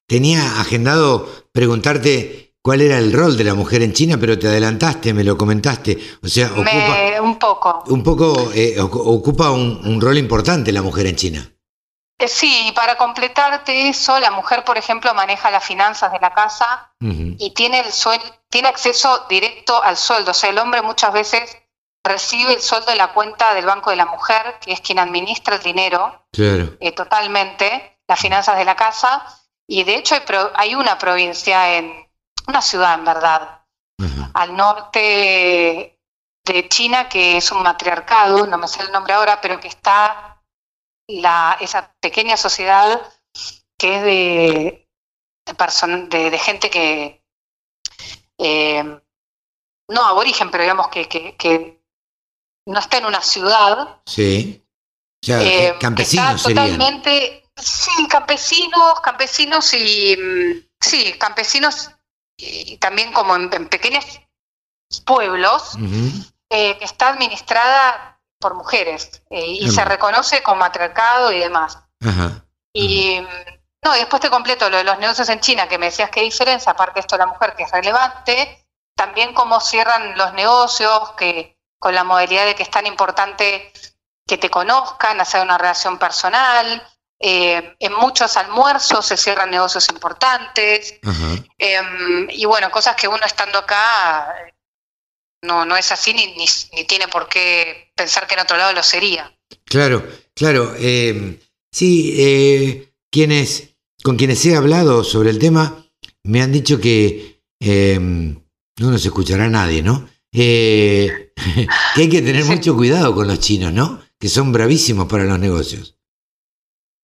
tenía agendado preguntarte cuál era el rol de la mujer en China, pero te adelantaste, me lo comentaste. O sea, ocupa, un poco. Un poco eh, ocupa un, rol importante la mujer en China. Eh, sí, para completarte eso, la mujer, por ejemplo, maneja las finanzas de la casa y tiene, el tiene acceso directo al sueldo. O sea, el hombre muchas veces recibe el sueldo de la cuenta del Banco de la Mujer, que es quien administra el dinero eh, totalmente, las finanzas de la casa, y de hecho hay, una provincia en, una ciudad en verdad, al norte de China, que es un matriarcado, no me sé el nombre ahora, pero que está la, esa pequeña sociedad que es de, de, de, gente que, eh, no aborigen, pero digamos que, que no está en una ciudad. Sí. O sea, eh, campesinos totalmente, sí, campesinos, campesinos y mm, sí, campesinos y también como en, pequeños pueblos eh, que está administrada por mujeres eh, y se reconoce como matriarcado y demás. Y mm, no, y después te completo lo de los negocios en China, que me decías qué diferencia, aparte de esto de la mujer que es relevante, también cómo cierran los negocios, que con la modalidad de que es tan importante que te conozcan, hacer una relación personal. Eh, en muchos almuerzos se cierran negocios importantes. Em, y bueno, cosas que uno estando acá no, no es así ni, ni, tiene por qué pensar que en otro lado lo sería. Claro, claro. Em, sí, eh, quienes, con quienes he hablado sobre el tema me han dicho que em, no nos escuchará nadie, ¿no? Eh, que hay que tener mucho cuidado con los chinos, ¿no? Que son bravísimos para los negocios.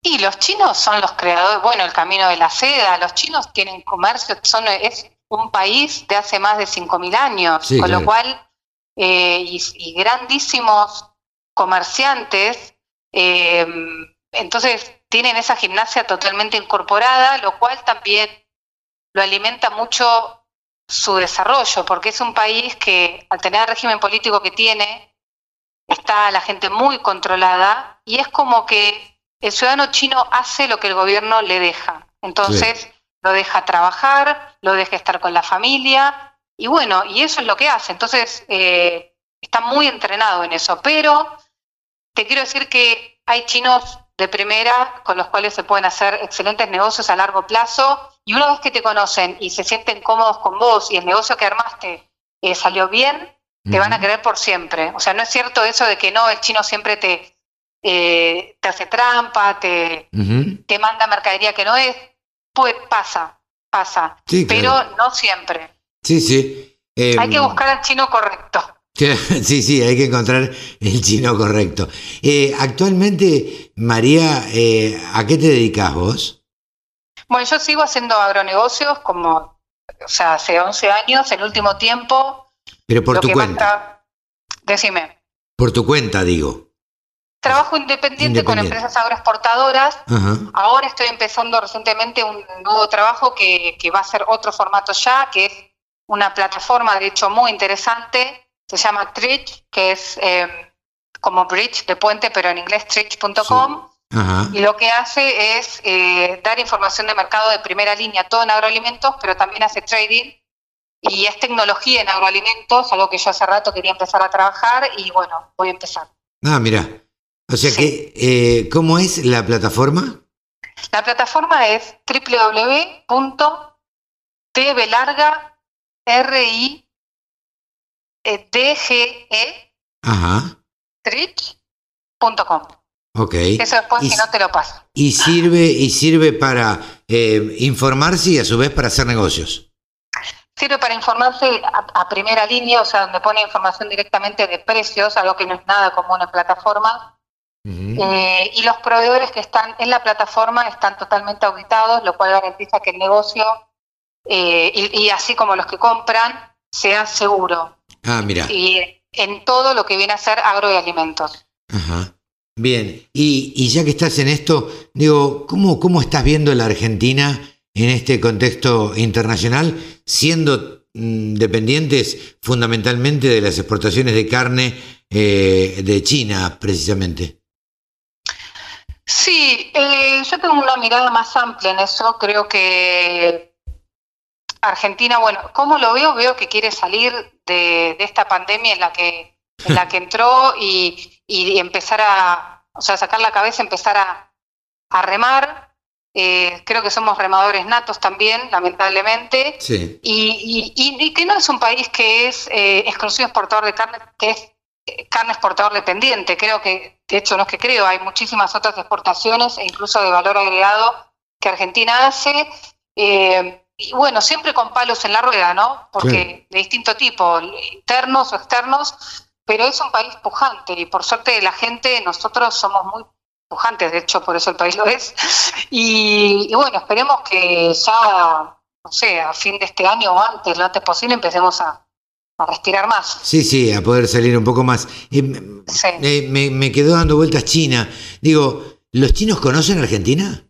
Y los chinos son los creadores, bueno, el camino de la seda, los chinos tienen comercio, son, es un país de hace más de 5.000 años, con lo cual, eh, y, grandísimos comerciantes, eh, entonces tienen esa gimnasia totalmente incorporada, lo cual también lo alimenta mucho su desarrollo, porque es un país que al tener el régimen político que tiene, está la gente muy controlada y es como que el ciudadano chino hace lo que el gobierno le deja. Entonces lo deja trabajar, lo deja estar con la familia y bueno, y eso es lo que hace. Entonces eh, está muy entrenado en eso. Pero te quiero decir que hay chinos de primera con los cuales se pueden hacer excelentes negocios a largo plazo y una vez que te conocen y se sienten cómodos con vos y el negocio que armaste eh, salió bien, te van a querer por siempre. O sea, no es cierto eso de que no, el chino siempre te, eh, te hace trampa, te, te manda mercadería que no es. Pues pasa, pasa, pero no siempre. Sí, sí. hay que em, buscar al chino correcto. Sí, sí, hay que encontrar el chino correcto. Eh, actualmente, María, ¿a qué te dedicas vos? Bueno, yo sigo haciendo agronegocios como, o sea, hace 11 años, el último tiempo. Pero por tu cuenta. Decime. Por tu cuenta, digo. Trabajo independiente, con empresas agroexportadoras. Ahora estoy empezando recientemente un nuevo trabajo que, va a ser otro formato ya, que es una plataforma, de hecho, muy interesante. Se llama Tridge, que es eh, como bridge de puente, pero en inglés Y lo que hace es eh, dar información de mercado de primera línea, todo en agroalimentos, pero también hace trading y es tecnología en agroalimentos, algo que yo hace rato quería empezar a trabajar y bueno, voy a empezar. Ah, mira. O sea que, eh, ¿cómo es la plataforma? La plataforma es www.tvlarga R-I-D-G-E. Ajá. Trich.com. Ok. Eso después, Y si no, te lo paso. Y sirve, y sirve para eh, informarse y a su vez para hacer negocios. Sirve para informarse a, a primera línea, o sea, donde pone información directamente de precios, algo que no es nada común en plataformas. Ujú. Eh, y los proveedores que están en la plataforma están totalmente auditados, lo cual garantiza que el negocio, eh, y, y así como los que compran, sea seguro. Ah, mira. Y en todo lo que viene a ser agro y alimentos. Ajá. Bien, y, ya que estás en esto, digo, ¿cómo, ¿cómo estás viendo la Argentina en este contexto internacional, siendo mm, dependientes fundamentalmente de las exportaciones de carne eh, de China, precisamente? Sí, eh, yo tengo una mirada más amplia en eso. Creo que Argentina, bueno, ¿cómo lo veo? Veo que quiere salir de, de esta pandemia en la que, en la que entró y, y empezar a, o sea, sacar la cabeza, empezar a, a remar. Eh, creo que somos remadores natos también, lamentablemente. Sí. Y, y- y- que no es un país que es eh, exclusivo exportador de carne, que es eh, carne exportador dependiente. Creo que, de hecho, no es que creo, hay muchísimas otras exportaciones e incluso de valor agregado que Argentina hace. Eh, y bueno, siempre con palos en la rueda, ¿no? Porque de distinto tipo, internos o externos, pero es un país pujante y por suerte la gente, nosotros somos muy pujantes, de hecho, por eso el país lo es. Y, y bueno, esperemos que ya, no sé, a fin de este año o antes, lo antes posible, empecemos a, a respirar más. Sí, sí, a poder salir un poco más. Eh, Sí. eh, me, me quedó dando vueltas China. Digo, ¿los chinos conocen Argentina?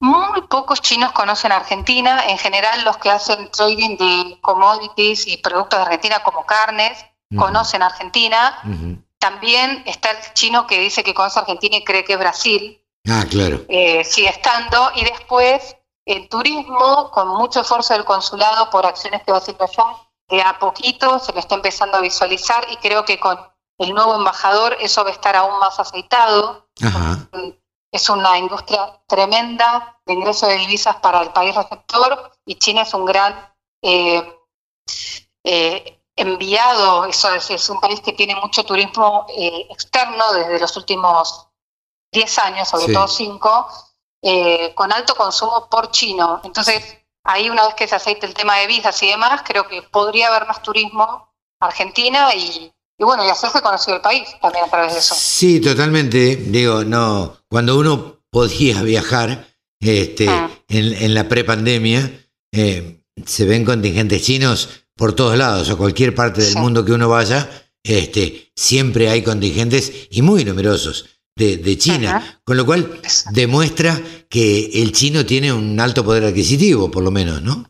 Muy pocos chinos conocen Argentina. En general, los que hacen trading de commodities y productos de Argentina como carnes Conocen Argentina. También está el chino que dice que conoce Argentina y cree que es Brasil. Ah, claro. eh, sigue estando. Y después, el turismo, con mucho esfuerzo del consulado por acciones que va haciendo allá, de a poquito se lo está empezando a visualizar y creo que con el nuevo embajador eso va a estar aún más aceitado. Ajá. Es una industria tremenda de ingreso de divisas para el país receptor y China es un gran eh, eh, enviado, eso es, es un país que tiene mucho turismo eh, externo desde los últimos 10 años, sobre Sí. todo 5, con alto consumo por chino. Entonces, ahí una vez que se aceite el tema de visas y demás, creo que podría haber más turismo Argentina y, y bueno, y hacerse conocido el país también a través de eso. Sí, totalmente. Digo, no, cuando uno podía viajar este, Ah. en, en la prepandemia, eh, se ven contingentes chinos por todos lados, a cualquier parte del Sí. mundo que uno vaya, este, siempre hay contingentes y muy numerosos de, de China, Ajá. con lo cual demuestra que el chino tiene un alto poder adquisitivo, por lo menos, ¿no?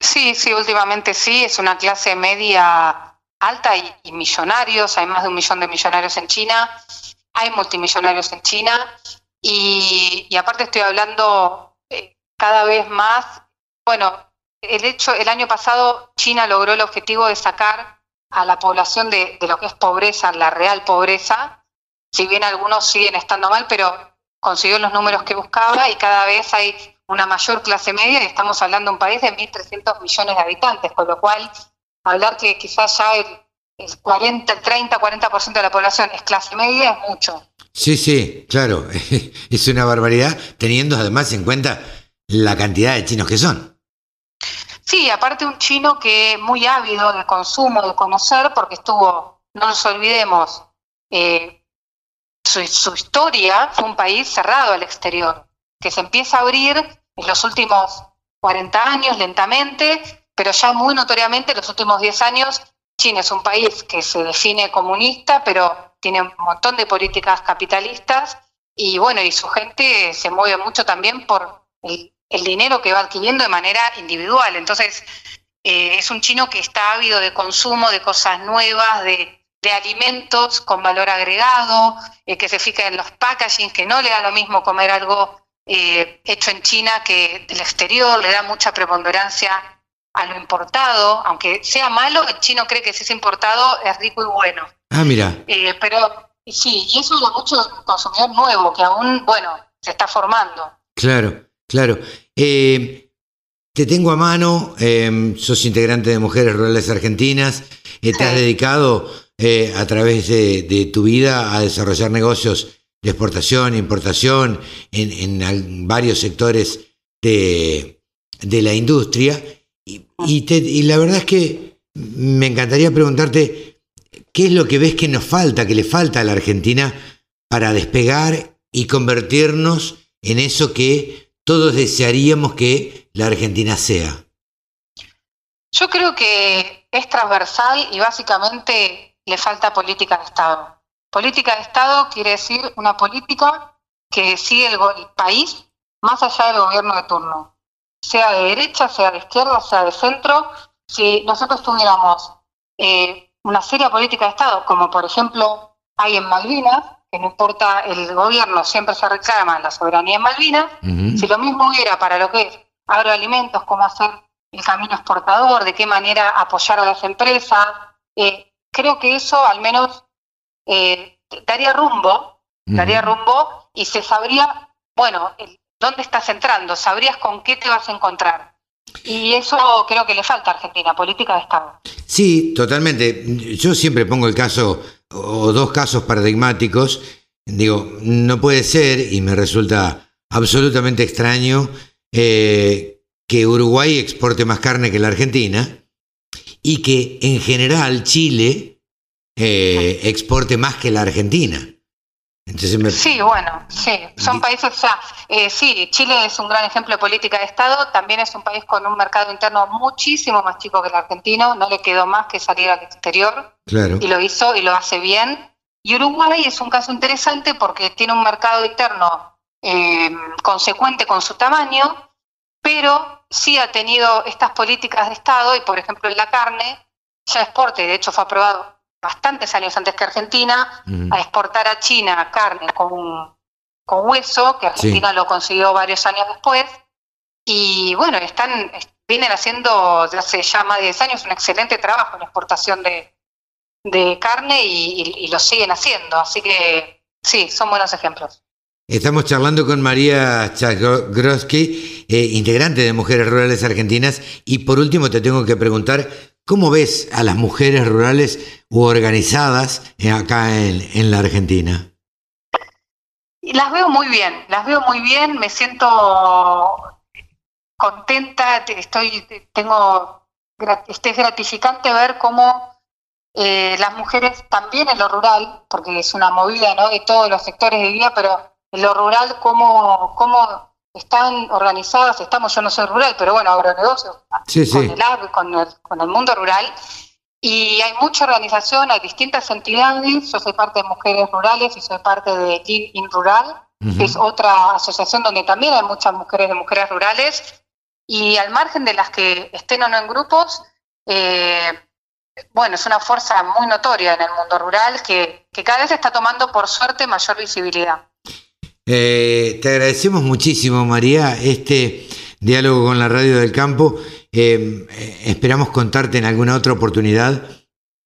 Sí, sí, últimamente sí, es una clase media alta y, y millonarios, hay más de un millón de millonarios en China, hay multimillonarios en China y, y aparte estoy hablando eh, cada vez más, bueno, el hecho, el año pasado China logró el objetivo de sacar a la población de, lo que es pobreza, la real pobreza, si bien algunos siguen estando mal, pero consiguió los números que buscaba y cada vez hay una mayor clase media y estamos hablando de un país de 1.300 millones de habitantes, con lo cual hablar que quizás ya el, el 40, 30, 40% de la población es clase media es mucho. Sí, sí, claro, es una barbaridad, teniendo además en cuenta la cantidad de chinos que son. Sí, aparte un chino que muy ávido de consumo, de conocer, porque estuvo, no nos olvidemos, eh, su, su historia fue un país cerrado al exterior, que se empieza a abrir en los últimos 40 años lentamente, pero ya muy notoriamente en los últimos 10 años, China es un país que se define comunista, pero tiene un montón de políticas capitalistas y bueno, y su gente se mueve mucho también por el, el dinero que va adquiriendo de manera individual. Entonces, eh, es un chino que está ávido de consumo, de cosas nuevas, de, de alimentos con valor agregado, eh, que se fija en los packaging, que no le da lo mismo comer algo eh, hecho en China que del exterior, le da mucha preponderancia a lo importado, aunque sea malo, el chino cree que si es importado es rico y bueno. Ah, mira, pero sí, y eso habla mucho del consumidor nuevo, que aún, bueno, se está formando. claro, claro. Eh, te tengo a mano, em, sos integrante de Mujeres Rurales Argentinas, eh, te has dedicado eh, a través de, tu vida a desarrollar negocios de exportación, importación en, varios sectores de, la industria. y la verdad es que me encantaría preguntarte, ¿qué es lo que ves que nos falta, que le falta a la Argentina para despegar y convertirnos en eso que todos desearíamos que la Argentina sea? Yo creo que es transversal y básicamente le falta política de Estado. Política de Estado quiere decir una política que sigue el, país más allá del gobierno de turno, sea de derecha, sea de izquierda, sea de centro. Si nosotros tuviéramos eh, una seria política de Estado, como por ejemplo hay en Malvinas, que no importa el gobierno, siempre se reclama la soberanía en Malvinas, si lo mismo hubiera para lo que es agroalimentos, cómo hacer el camino exportador, de qué manera apoyar a las empresas, eh, creo que eso al menos eh, daría rumbo, daría rumbo y se sabría, bueno, dónde estás entrando, sabrías con qué te vas a encontrar. Y eso creo que le falta a Argentina, política de Estado. Sí, totalmente. Yo siempre pongo el caso o dos casos paradigmáticos, digo, no puede ser, y me resulta absolutamente extraño, eh, que Uruguay exporte más carne que la Argentina y que en general Chile eh, exporte más que la Argentina. Sí, bueno, sí, son países, o sea, eh, sí, Chile es un gran ejemplo de política de Estado, también es un país con un mercado interno muchísimo más chico que el argentino, no le quedó más que salir al exterior, claro. y lo hizo y lo hace bien. Y Uruguay es un caso interesante porque tiene un mercado interno eh, consecuente con su tamaño, pero sí ha tenido estas políticas de Estado y, por ejemplo, en la carne ya exporte, de hecho fue aprobado bastantes años antes que Argentina, a exportar a China carne con, con hueso, que Argentina lo consiguió varios años después. Y bueno, están vienen haciendo desde hace ya más de 10 años un excelente trabajo en exportación de, carne y, lo siguen haciendo. Así que sí, son buenos ejemplos. Estamos charlando con María Chagroski, eh, integrante de Mujeres Rurales Argentinas. Y por último te tengo que preguntar, ¿cómo ves a las mujeres rurales u organizadas eh, acá en, la Argentina? Las veo muy bien, las veo muy bien, me siento contenta, estoy, tengo, es gratificante ver cómo eh, las mujeres también en lo rural, porque es una movida ¿no? de todos los sectores de vida, pero en lo rural cómo, cómo están organizadas, estamos, yo no soy rural, pero bueno, agronegocios, sí, con, El, con, el, con el mundo rural, y hay mucha organización, hay distintas entidades. Yo soy parte de Mujeres Rurales y soy parte de Live in Rural, que es otra asociación donde también hay muchas mujeres de mujeres rurales. Y al margen de las que estén o no en grupos, eh, bueno, es una fuerza muy notoria en el mundo rural que, cada vez está tomando, por suerte, mayor visibilidad. Eh, te agradecemos muchísimo, María, este diálogo con la Radio del Campo. Eh, esperamos contarte en alguna otra oportunidad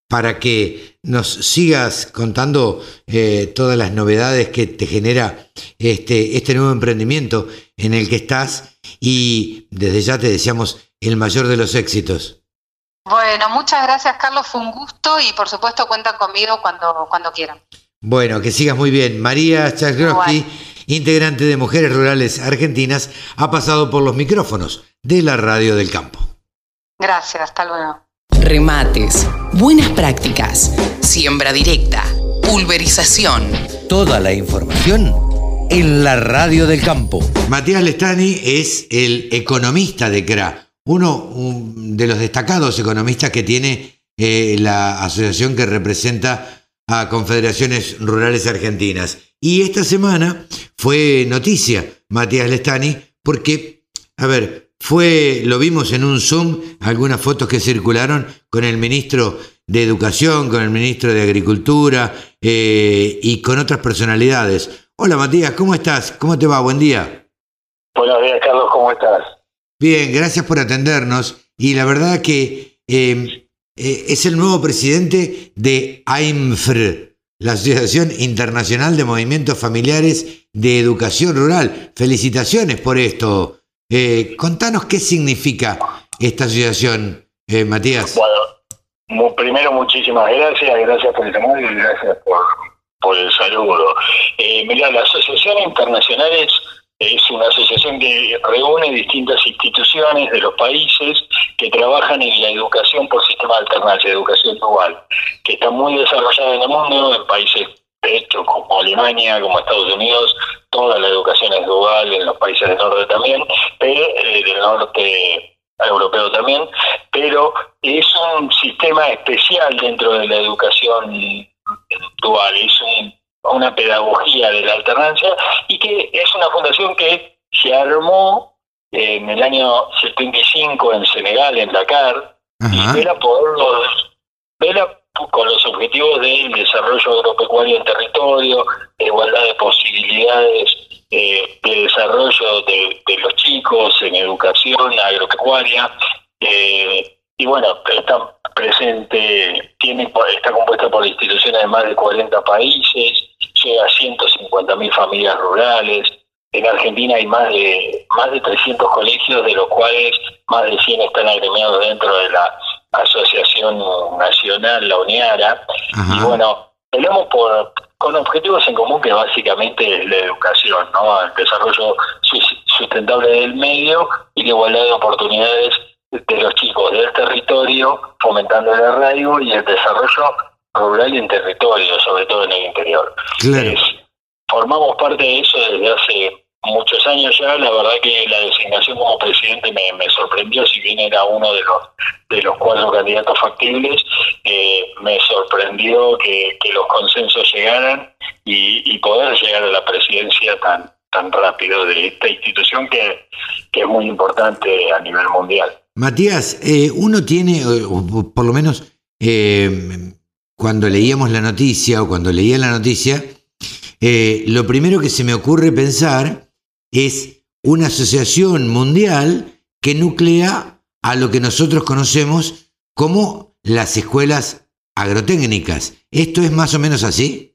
para que nos sigas contando eh, todas las novedades que te genera este, este nuevo emprendimiento en el que estás y desde ya te deseamos el mayor de los éxitos. Bueno, muchas gracias Carlos, fue un gusto y por supuesto cuentan conmigo cuando, cuando quieran. Bueno, que sigas muy bien. María Chagroski, integrante de Mujeres Rurales Argentinas, ha pasado por los micrófonos de la Radio del Campo. Gracias, hasta luego. Remates, buenas prácticas, siembra directa, pulverización. Toda la información en la Radio del Campo. Matías Lestani es el economista de CRA, uno de los destacados economistas que tiene eh, la asociación que representa a Confederaciones Rurales Argentinas. Y esta semana fue noticia Matías Lestani porque, a ver, fue, lo vimos en un Zoom, algunas fotos que circularon con el ministro de Educación, con el ministro de Agricultura eh, y con otras personalidades. Hola Matías, ¿cómo estás? ¿Cómo te va? Buen día. Buenos días, Carlos, ¿cómo estás? Bien, gracias por atendernos. Y la verdad que eh, eh, es el nuevo presidente de AIMFR, la Asociación Internacional de Movimientos Familiares de Educación Rural. Felicitaciones por esto, Eh, contanos qué significa esta asociación, eh, Matías. Bueno, primero muchísimas gracias, gracias por el llamado y gracias por, el saludo. Eh, mira, la Asociación Internacional es, una asociación que reúne distintas instituciones de los países que trabajan en la educación por sistema de alternancia, educación dual, que está muy desarrollada en el mundo, en países de hecho como Alemania, como Estados Unidos, toda la educación es dual, en los países del norte también, pero eh, del norte europeo también, pero es un sistema especial dentro de la educación dual, es una pedagogía de la alternancia y que es una fundación que se armó en el año 75 en Senegal, en Dakar, y vela por los, vela con los objetivos del desarrollo agropecuario en territorio, de igualdad de posibilidades eh, de desarrollo de, los chicos en educación agropecuaria. Eh, y bueno, está presente, tiene, está compuesta por instituciones de más de 40 países, llega a 150.000 familias rurales. En Argentina hay más de más de 300 colegios, de los cuales más de 100 están agremiados dentro de la Asociación Nacional, la UNIARA. Y bueno, tenemos por, con objetivos en común que básicamente es la educación, ¿no? el desarrollo sustentable del medio y la igualdad de oportunidades de los chicos del territorio, fomentando el arraigo y el desarrollo rural en territorio, sobre todo en el interior. formamos parte de eso desde hace muchos años ya, la verdad que la designación como presidente me, sorprendió, si bien era uno de los de los cuatro candidatos factibles, eh, me sorprendió que, los consensos llegaran y, poder llegar a la presidencia tan tan rápido de esta institución que, que es muy importante a nivel mundial. Matías, eh, uno tiene, por lo menos eh, cuando leíamos la noticia o cuando leía la noticia, eh, lo primero que se me ocurre pensar es una asociación mundial que nuclea a lo que nosotros conocemos como las escuelas agrotécnicas. ¿Esto es más o menos así?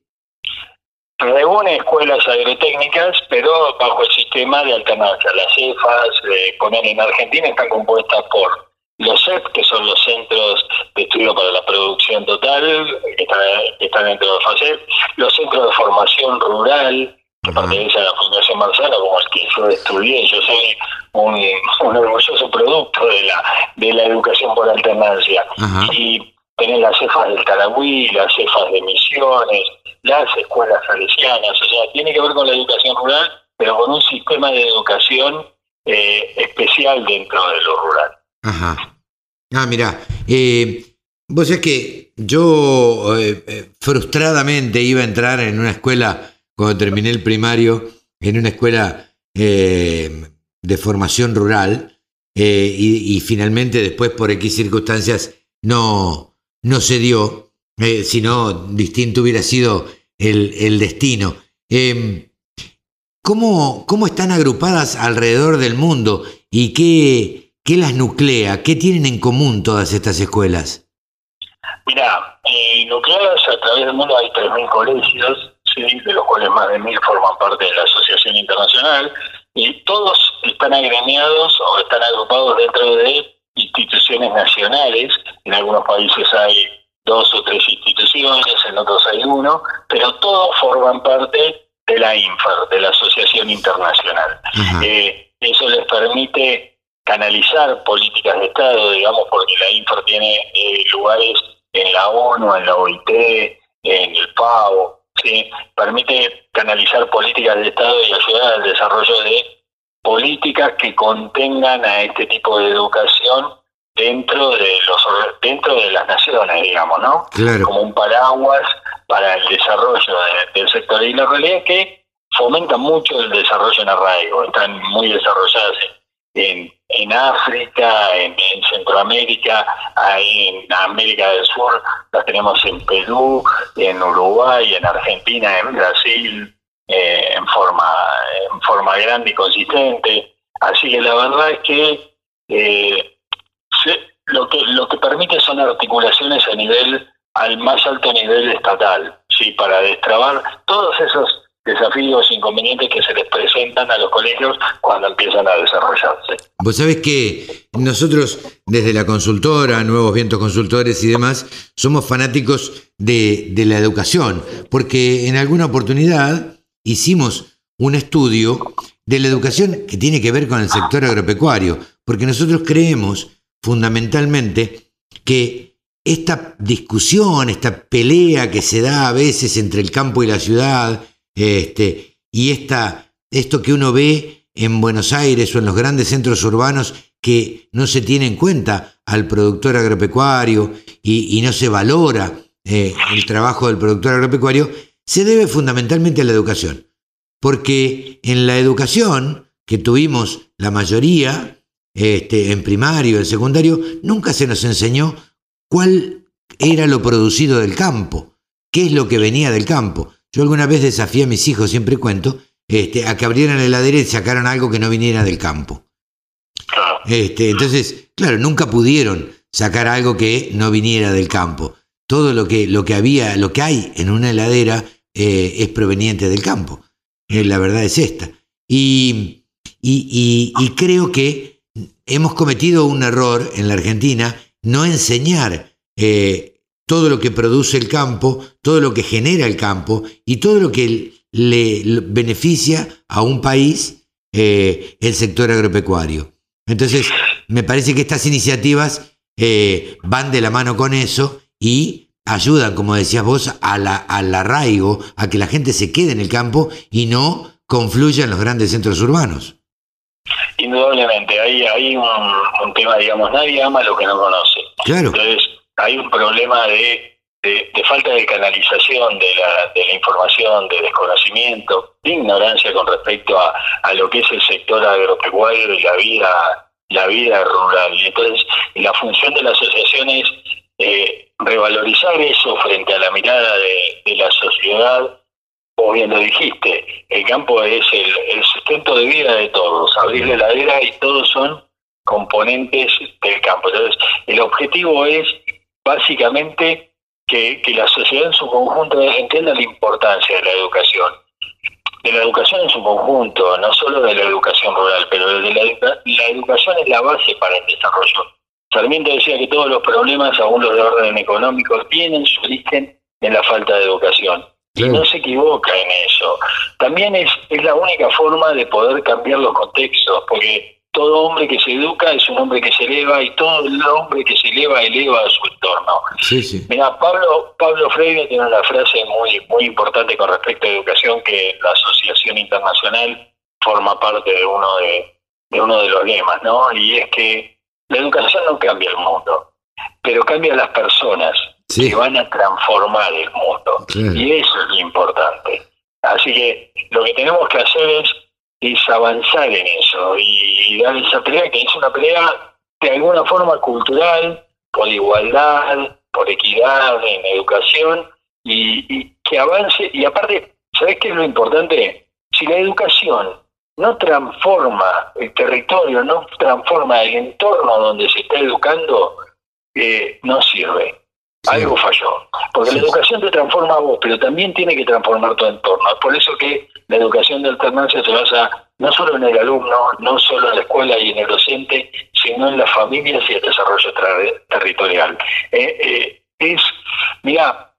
Reúne escuelas agrotécnicas, pero bajo el sistema de alternancia. Las CEFAS, eh, poner en Argentina, están compuestas por los CEP, que son los Centros de Estudio para la Producción Total, que están, dentro de FACEP, los Centros de Formación Rural, que pertenecen a la Fundación Marzano, como el que yo estudié, yo soy un, orgulloso producto de la, de la educación por alternancia. Y tenés las cefas del Taragüí, las cefas de Misiones, las escuelas salesianas, o sea, tiene que ver con la educación rural, pero con un sistema de educación eh, especial dentro de lo rural. Ajá. Ah, mira, eh, vos es que yo eh, eh, frustradamente iba a entrar en una escuela, cuando terminé el primario, en una escuela de formación rural, y, y, finalmente después por X circunstancias no, no se dio, eh, sino distinto hubiera sido el, destino. Em, ¿cómo, ¿Cómo están agrupadas alrededor del mundo y qué, qué las nuclea? ¿Qué tienen en común todas estas escuelas? Mira, eh, nucleadas a través del mundo hay 3.000 colegios, ¿sí? de los cuales más de 1.000 forman parte de la Asociación Internacional, y todos están agremiados o están agrupados dentro de instituciones nacionales. En algunos países hay dos o tres instituciones, en otros hay uno, pero todos forman parte de la INFAR, de la Asociación Internacional. Eh, eso les permite canalizar políticas de Estado, digamos, porque la INFAR tiene eh, lugares en la ONU, en la OIT, en el FAO, ¿sí? permite canalizar políticas de Estado y ayudar al desarrollo de políticas que contengan a este tipo de educación dentro de los dentro de las naciones, digamos, ¿no? Como un paraguas para el desarrollo del sector. Y la realidad es que fomentan mucho el desarrollo en arraigo, están muy desarrolladas en, en África, en, Centroamérica, en América del Sur, las tenemos en Perú, en Uruguay, en Argentina, en Brasil, eh, en forma en forma grande y consistente. Así que la verdad es que eh, lo que lo que permite son articulaciones a nivel al más alto nivel estatal, sí, para destrabar todos esos desafíos, inconvenientes que se les presentan a los colegios cuando empiezan a desarrollarse. Vos sabés que nosotros desde la consultora, Nuevos Vientos Consultores y demás, somos fanáticos de, de la educación, porque en alguna oportunidad hicimos un estudio de la educación que tiene que ver con el sector agropecuario, porque nosotros creemos fundamentalmente que esta discusión, esta pelea que se da a veces entre el campo y la ciudad, este, y esta, esto que uno ve en Buenos Aires o en los grandes centros urbanos que no se tiene en cuenta al productor agropecuario y, no se valora eh, el trabajo del productor agropecuario, se debe fundamentalmente a la educación. Porque en la educación que tuvimos la mayoría, este, en primario, en secundario, nunca se nos enseñó cuál era lo producido del campo, qué es lo que venía del campo. Yo alguna vez desafié a mis hijos, siempre cuento, este, a que abrieran la heladera y sacaran algo que no viniera del campo. Este, entonces, claro, nunca pudieron sacar algo que no viniera del campo. Todo lo que, lo que había, lo que hay en una heladera eh, es proveniente del campo. Eh, la verdad es esta. Y, y, creo que hemos cometido un error en la Argentina no enseñar eh, todo lo que produce el campo, todo lo que genera el campo y todo lo que le beneficia a un país eh, el sector agropecuario. Entonces, me parece que estas iniciativas eh, van de la mano con eso y ayudan, como decías vos, al arraigo, a que la gente se quede en el campo y no confluya en los grandes centros urbanos. Indudablemente, hay, hay un, un tema, digamos, nadie ama lo que no conoce. Claro. Entonces, hay un problema de, de, falta de canalización de la, de la información, de desconocimiento, de ignorancia con respecto a, a lo que es el sector agropecuario y la vida, la vida rural. Y entonces la función de la asociación es eh, revalorizar eso frente a la mirada de, de la sociedad como bien lo dijiste, el campo es el, sustento de vida de todos. Abrir la heladera y todos son componentes del campo. Entonces, el objetivo es básicamente que, que la sociedad en su conjunto entienda la importancia de la educación. De la educación en su conjunto, no solo de la educación rural, pero de la, la educación es la base para el desarrollo. Sarmiento decía que todos los problemas, aún los de orden económico, tienen su origen en la falta de educación. Y no se equivoca en eso. También es, es la única forma de poder cambiar los contextos, porque todo hombre que se educa es un hombre que se eleva y todo el hombre que se eleva eleva a su entorno. Sí, sí. Mira, Pablo, Pablo Freire tiene una frase muy, muy importante con respecto a educación que la Asociación Internacional forma parte de uno de, de uno de los lemas, ¿no? Y es que la educación no cambia el mundo, pero cambia las personas que van a transformar el mundo. Y eso es lo importante. Así que lo que tenemos que hacer es es avanzar en eso y dar esa pelea que es una pelea de alguna forma cultural, por igualdad, por equidad en educación y, que avance. Y aparte, ¿sabes qué es lo importante? Si la educación no transforma el territorio, no transforma el entorno donde se está educando, eh, no sirve. Algo falló. Porque la educación te transforma a vos, pero también tiene que transformar tu entorno. Es por eso que la educación de alternancia se basa no solo en el alumno, no solo en la escuela y en el docente, sino en las familias y el desarrollo territorial. Eh, eh, es, mira,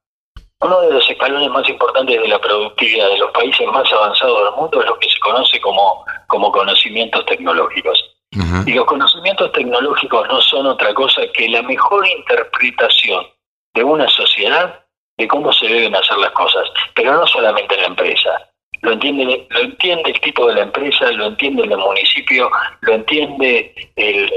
uno de los escalones más importantes de la productividad de los países más avanzados del mundo es lo que se conoce como, como conocimientos tecnológicos. Y los conocimientos tecnológicos no son otra cosa que la mejor interpretación de una sociedad de cómo se deben hacer las cosas, pero no solamente en la empresa, lo entiende, lo entiende el tipo de la empresa, lo entiende el municipio, lo entiende el,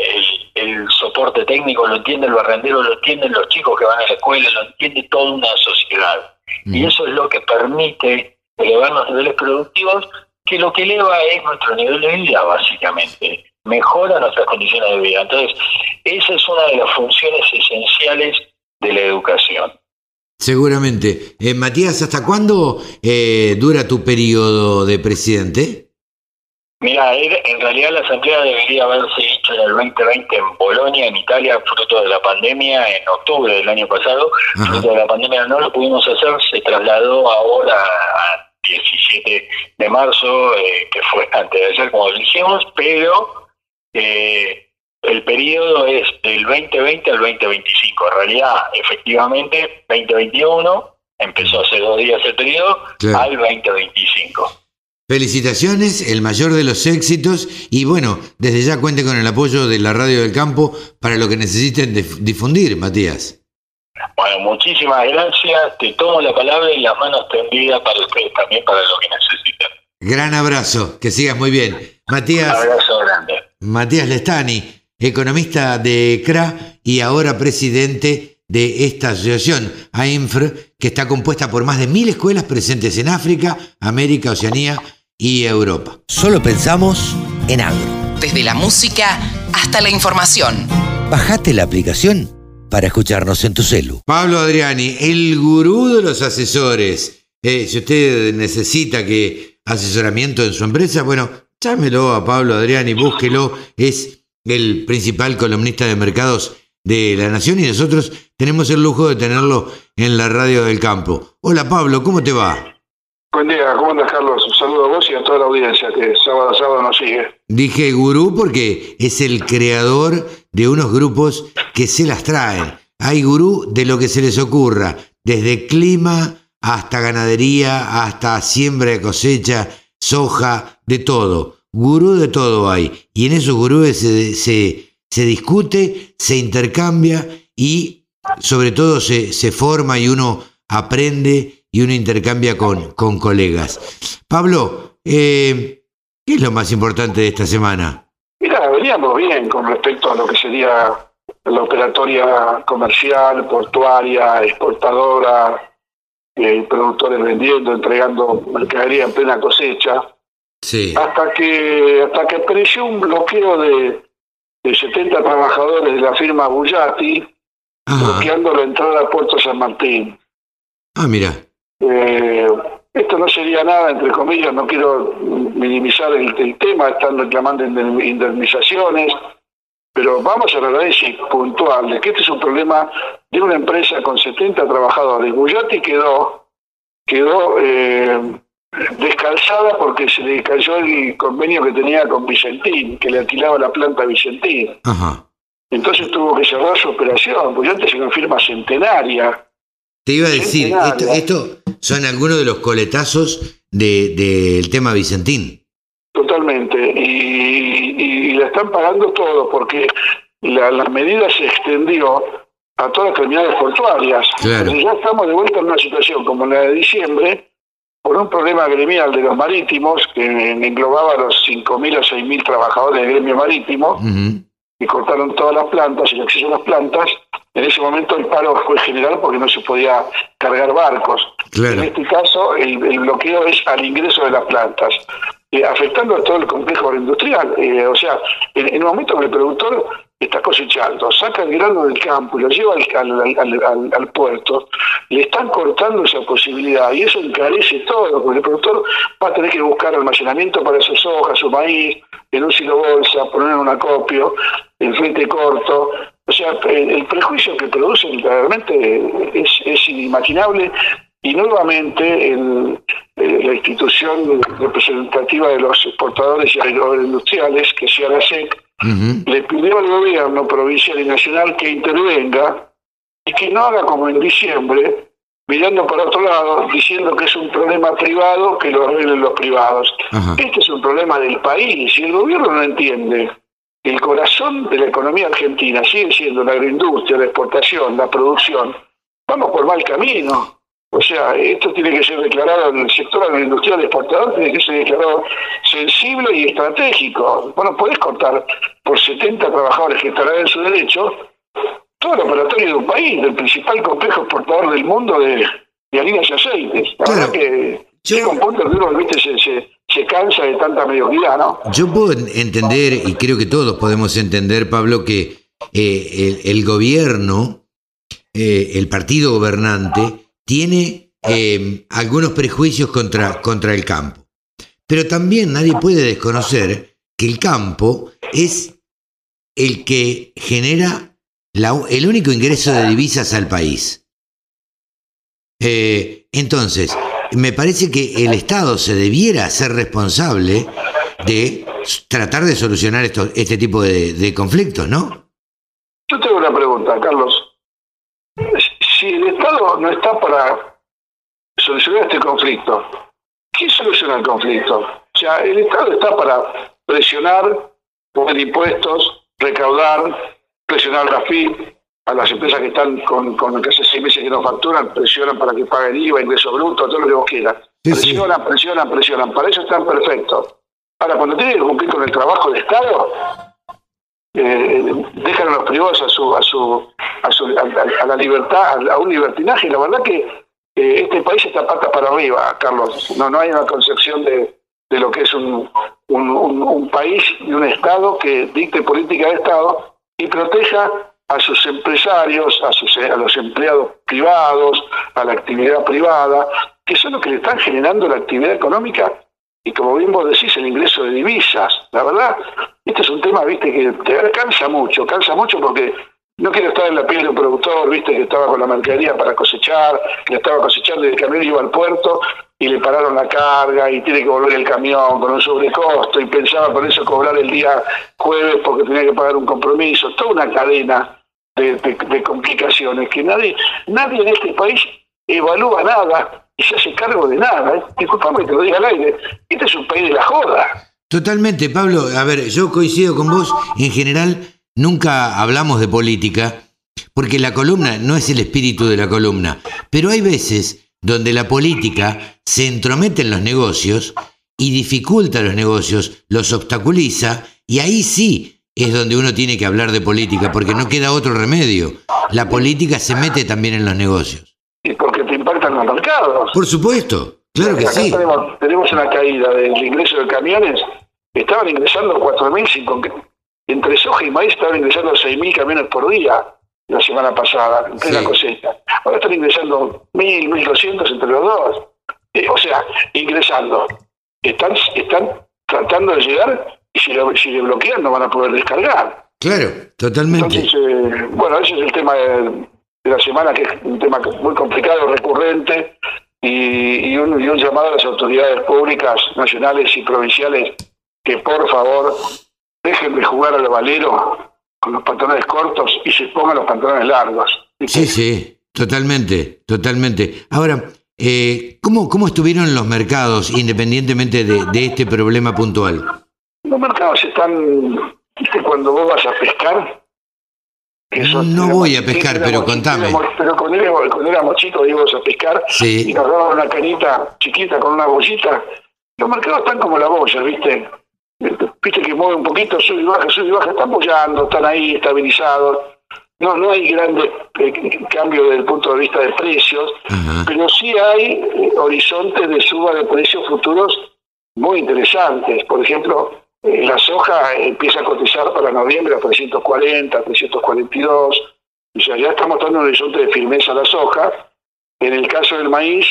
el, soporte técnico, lo entiende el barrendero, lo entienden los chicos que van a la escuela, lo entiende toda una sociedad. Y eso es lo que permite elevar los niveles productivos, que lo que eleva es nuestro nivel de vida, básicamente. Mejora nuestras condiciones de vida. Entonces, esa es una de las funciones esenciales de la educación. Seguramente. Eh, Matías, ¿hasta cuándo eh, dura tu periodo de presidente? Mira, en realidad la asamblea debería haberse hecho en el 2020 en Bolonia, en Italia, fruto de la pandemia, en octubre del año pasado. Fruto de la pandemia no lo pudimos hacer, se trasladó ahora a 17 de marzo, eh, que fue antes de ayer, como dijimos, pero eh, el periodo es del 2020 al 2025. En realidad, efectivamente, 2021 empezó hace dos días el periodo al 2025. Felicitaciones, el mayor de los éxitos y bueno, desde ya cuente con el apoyo de la Radio del Campo para lo que necesiten difundir, Matías. Bueno, muchísimas gracias, te tomo la palabra y las manos tendidas para ustedes también para lo que necesiten. Gran abrazo, que sigas muy bien. Matías. Un abrazo grande. Matías Lestani, economista de CRA y ahora presidente de esta asociación, AINFR, que está compuesta por más de mil escuelas presentes en África, América, Oceanía y Europa. Solo pensamos en agro. Desde la música hasta la información. Bajate la aplicación para escucharnos en tu celu. Pablo Adriani, el gurú de los asesores. Eh, si usted necesita que asesoramiento en su empresa, bueno, llámelo a Pablo Adriani, búsquelo. Es el principal columnista de mercados de la Nación y nosotros tenemos el lujo de tenerlo en la radio del campo. Hola Pablo, ¿cómo te va? Buen día, ¿cómo andas Carlos? Un saludo a vos y a toda la audiencia que sábado a sábado nos sigue. Dije gurú porque es el creador de unos grupos que se las traen. Hay gurú de lo que se les ocurra, desde clima hasta ganadería, hasta siembra de cosecha, soja, de todo. Gurú de todo hay. Y en esos gurúes se, se, discute, se intercambia y sobre todo se, se forma y uno aprende y uno intercambia con, con colegas. Pablo, eh, ¿qué es lo más importante de esta semana? Mira, veníamos bien con respecto a lo que sería la operatoria comercial, portuaria, exportadora, eh, productores vendiendo, entregando mercadería en plena cosecha. Sí. Hasta que hasta que apareció un bloqueo de, de 70 trabajadores de la firma Bullati, bloqueando la entrada a Puerto San Martín. Ah, mira. Eh, esto no sería nada, entre comillas, no quiero minimizar el, tema, están reclamando indemnizaciones, pero vamos a la análisis puntual de que este es un problema de una empresa con 70 trabajadores. Guyati quedó, quedó eh, descalzada porque se le cayó el convenio que tenía con Vicentín, que le alquilaba la planta a Vicentín. Entonces tuvo que cerrar su operación. Guyati es una firma centenaria te iba a decir, esto, son algunos de los coletazos del tema Vicentín. Totalmente, y, la están pagando todo porque la, medida se extendió a todas las terminales portuarias. Claro. ya estamos de vuelta en una situación como la de diciembre, por un problema gremial de los marítimos, que englobaba a los 5.000 o 6.000 trabajadores del gremio marítimo, y cortaron todas las plantas, el acceso a las plantas, en ese momento el paro fue general porque no se podía cargar barcos. En este caso, el, bloqueo es al ingreso de las plantas, afectando a todo el complejo agroindustrial. Eh, o sea, en, el momento que el productor está cosechando, saca el grano del campo y lo lleva al, puerto, le están cortando esa posibilidad y eso encarece todo, porque el productor va a tener que buscar almacenamiento para sus hojas, su maíz, en un silo bolsa, poner un acopio, en frente corto, o sea, el, prejuicio que producen realmente es inimaginable y nuevamente el, la institución representativa de los exportadores y agroindustriales, que es CIARASEC, le pidió al gobierno provincial y nacional que intervenga y que no haga como en diciembre, mirando para otro lado, diciendo que es un problema privado, que lo arreglen los privados. Este es un problema del país y el gobierno no entiende el corazón de la economía argentina sigue siendo la agroindustria, la exportación, la producción, vamos por mal camino. O sea, esto tiene que ser declarado en el sector agroindustrial exportador, tiene que ser declarado sensible y estratégico. Bueno, podés cortar por 70 trabajadores que estarán en su derecho todo el operatorio de un país, del principal complejo exportador del mundo de, de harinas y aceites. La verdad que llega un punto que uno ¿viste? Se, se cansa de tanta mediocridad, ¿no? Yo puedo entender, y creo que todos podemos entender, Pablo, que eh, el, gobierno, eh, el partido gobernante, tiene eh, algunos prejuicios contra, contra el campo. Pero también nadie puede desconocer que el campo es el que genera el único ingreso de divisas al país. entonces, me parece que el Estado se debiera ser responsable de tratar de solucionar esto, este tipo de, conflictos, ¿no? Yo tengo una pregunta, Carlos. No está para solucionar este conflicto, ¿quién soluciona el conflicto? O sea, el Estado está para presionar, poner impuestos, recaudar, presionar la FIP, a las empresas que están con, con que hace seis meses que no facturan, presionan para que paguen IVA, ingreso bruto, todo lo que vos quieras. presionan, presionan, presionan. Para eso están perfectos. Ahora, cuando tienen que cumplir con el trabajo de Estado, eh, dejan a los privados a su, a su, a, su a, la libertad, a, un libertinaje. La verdad que eh, este país está pata para arriba, Carlos. No, no hay una concepción de, de lo que es un, un, un país y un Estado que dicte política de Estado y proteja a sus empresarios, a, sus, a los empleados privados, a la actividad privada, que son los que le están generando la actividad económica y como bien vos decís, el ingreso de divisas. La verdad, este es un tema, viste, que te cansa mucho, cansa mucho porque no quiero estar en la piel de un productor, viste, que estaba con la mercadería para cosechar, que estaba cosechando y el camión iba al puerto y le pararon la carga y tiene que volver el camión con un sobrecosto y pensaba por eso cobrar el día jueves porque tenía que pagar un compromiso, toda una cadena de, complicaciones, que nadie, nadie en este país evalúa nada y se hace cargo de nada. ¿eh? Disculpame que lo diga al aire, este es un país de la joda. Totalmente, Pablo. A ver, yo coincido con vos. En general, nunca hablamos de política, porque la columna no es el espíritu de la columna. Pero hay veces donde la política se entromete en los negocios y dificulta los negocios, los obstaculiza, y ahí sí es donde uno tiene que hablar de política, porque no queda otro remedio. La política se mete también en los negocios. Impactan los mercados. Por supuesto, claro que sí. Tenemos, una caída del ingreso de camiones. Estaban ingresando 4.000, entre soja y maíz estaban ingresando 6.000 camiones por día la semana pasada, en plena cosecha. Ahora están ingresando 1.000, 1.200 entre los dos. Eh, o sea, ingresando. Están, están tratando de llegar y si, lo, si le bloquean no van a poder descargar. Claro, totalmente. Eh, bueno, ese es el tema de, la semana, que es un tema muy complicado, recurrente, y, un, y un llamado a las autoridades públicas, nacionales y provinciales, que por favor dejen de jugar al valero con los pantalones cortos y se pongan los pantalones largos. Sí, sí, totalmente, totalmente. Ahora, eh, ¿cómo, ¿cómo estuvieron los mercados independientemente de, de este problema puntual? Los mercados están, ¿viste cuando vos vas a pescar? No voy a pescar, pero contame. pero cuando éramos, cuando éramos chicos íbamos a pescar y nos daban una canita chiquita con una bollita. Los mercados están como la boya, ¿viste? Viste que mueve un poquito, sube y baja, sube y baja, están bollando, están ahí estabilizados. No, no hay grande eh, cambio desde el punto de vista de precios, pero sí hay eh, horizontes de suba de precios futuros muy interesantes. Por ejemplo, la soja empieza a cotizar para noviembre a 340, 342. O sea, ya estamos dando un horizonte de firmeza a la soja. En el caso del maíz,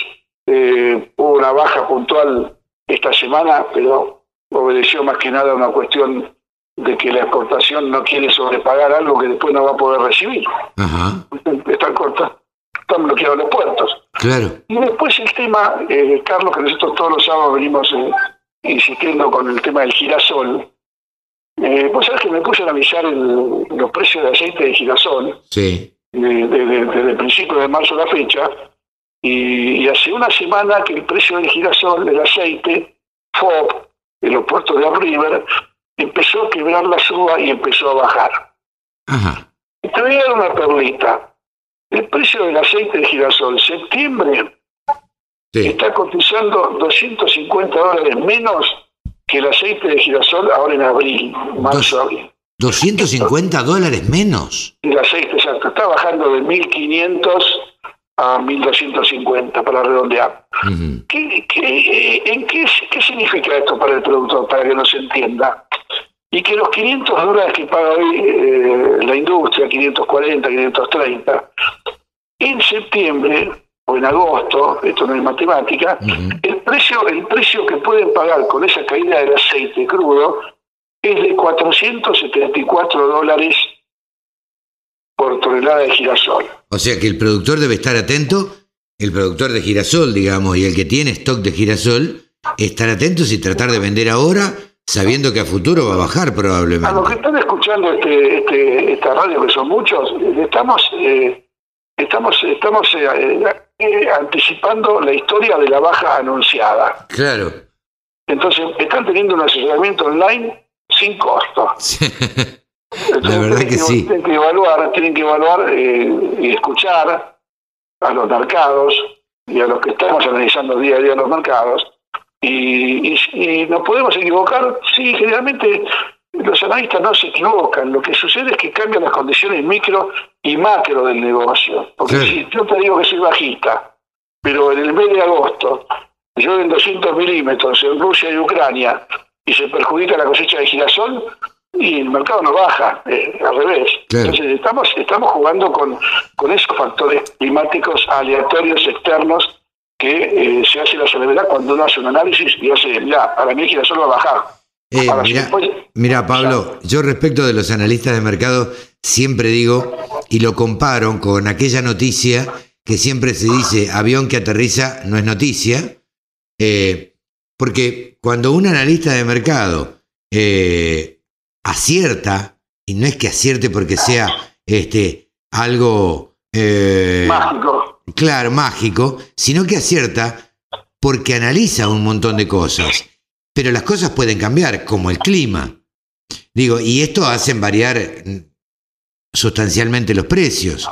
eh, hubo una baja puntual esta semana, pero obedeció más que nada a una cuestión de que la exportación no quiere sobrepagar algo que después no va a poder recibir. Ajá. Están cortas, están bloqueados los puertos. Claro. Y después el tema, eh, Carlos, que nosotros todos los sábados venimos insistiendo con el tema del girasol, eh, vos sabés que me puse a analizar los precios de aceite de girasol sí. desde el principio de marzo a la fecha, y, hace una semana que el precio del girasol, del aceite, FOB, en los puertos de River, empezó a quebrar la suba y empezó a bajar. Ajá. Y te voy a dar una perlita. El precio del aceite de girasol, septiembre está cotizando 250 dólares menos que el aceite de girasol ahora en abril, marzo, abril. 250 dólares menos. El aceite, exacto. Está bajando de 1.500 a 1.250 para redondear. ¿Qué, qué, en qué, qué significa esto para el productor, para que nos entienda? Y que los 500 dólares que paga hoy eh, la industria, 540, 530, en septiembre o en agosto, esto no es matemática, el precio el precio que pueden pagar con esa caída del aceite crudo es de 474 dólares por tonelada de girasol. O sea que el productor debe estar atento el productor de girasol, digamos, y el que tiene stock de girasol, estar atentos y tratar de vender ahora sabiendo que a futuro va a bajar probablemente. A los que están escuchando este, este, esta radio, que son muchos, estamos, eh, estamos, estamos eh, eh, anticipando la historia de la baja anunciada. Claro. Entonces, están teniendo un asesoramiento online sin costo. la verdad que, sí. Tienen que evaluar, tienen que evaluar y escuchar a los mercados y a los que estamos analizando día a día los mercados y, y, nos podemos equivocar, sí, generalmente los analistas no se equivocan, lo que sucede es que cambian las condiciones micro y macro del negocio. Porque si yo te digo que soy bajista, pero en el mes de agosto yo en 200 milímetros en Rusia y Ucrania y se perjudica la cosecha de girasol, y el mercado no baja, eh, al revés. Entonces estamos, estamos jugando con, con esos factores climáticos aleatorios externos que eh, se hace la soledad cuando uno hace un análisis y hace, mira, para mí gira solo va a bajar. Eh, mira, Pablo, yo respecto de los analistas de mercado siempre digo y lo comparo con aquella noticia que siempre se dice avión que aterriza no es noticia, eh, porque cuando un analista de mercado acierta, y no es que acierte porque sea este, algo mágico, claro, mágico, sino que acierta porque analiza un montón de cosas. Pero las cosas pueden cambiar, como el clima. Digo, y esto hacen variar sustancialmente los precios.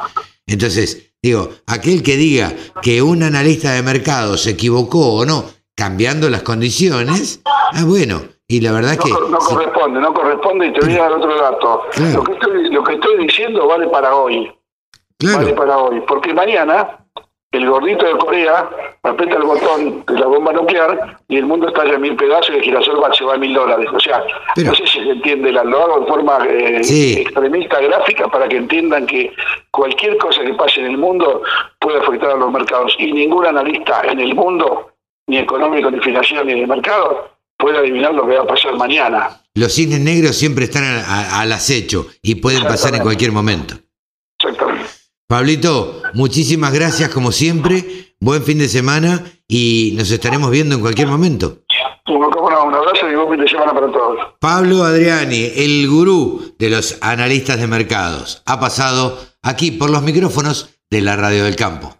Entonces, digo, aquel que diga que un analista de mercado se equivocó o no, cambiando las condiciones, ah, bueno, y la verdad es que... No, corresponde, no corresponde y te voy a dar otro dato. Lo, que estoy, lo que estoy diciendo vale para hoy. Vale para hoy, porque mañana el gordito de Corea aprieta el botón de la bomba nuclear y el mundo estalla en mil pedazos y el girasol se va a mil dólares. O sea, no sé si se entiende, lo hago de forma eh, extremista gráfica para que entiendan que cualquier cosa que pase en el mundo puede afectar a los mercados y ningún analista en el mundo, ni económico, ni financiero, ni de mercado, puede adivinar lo que va a pasar mañana. Los cisnes negros siempre están al acecho y pueden pasar en cualquier momento. Pablito, muchísimas gracias como siempre, buen fin de semana y nos estaremos viendo en cualquier momento. Un abrazo y buen fin de semana para todos. Pablo Adriani, el gurú de los analistas de mercados, ha pasado aquí por los micrófonos de la Radio del Campo.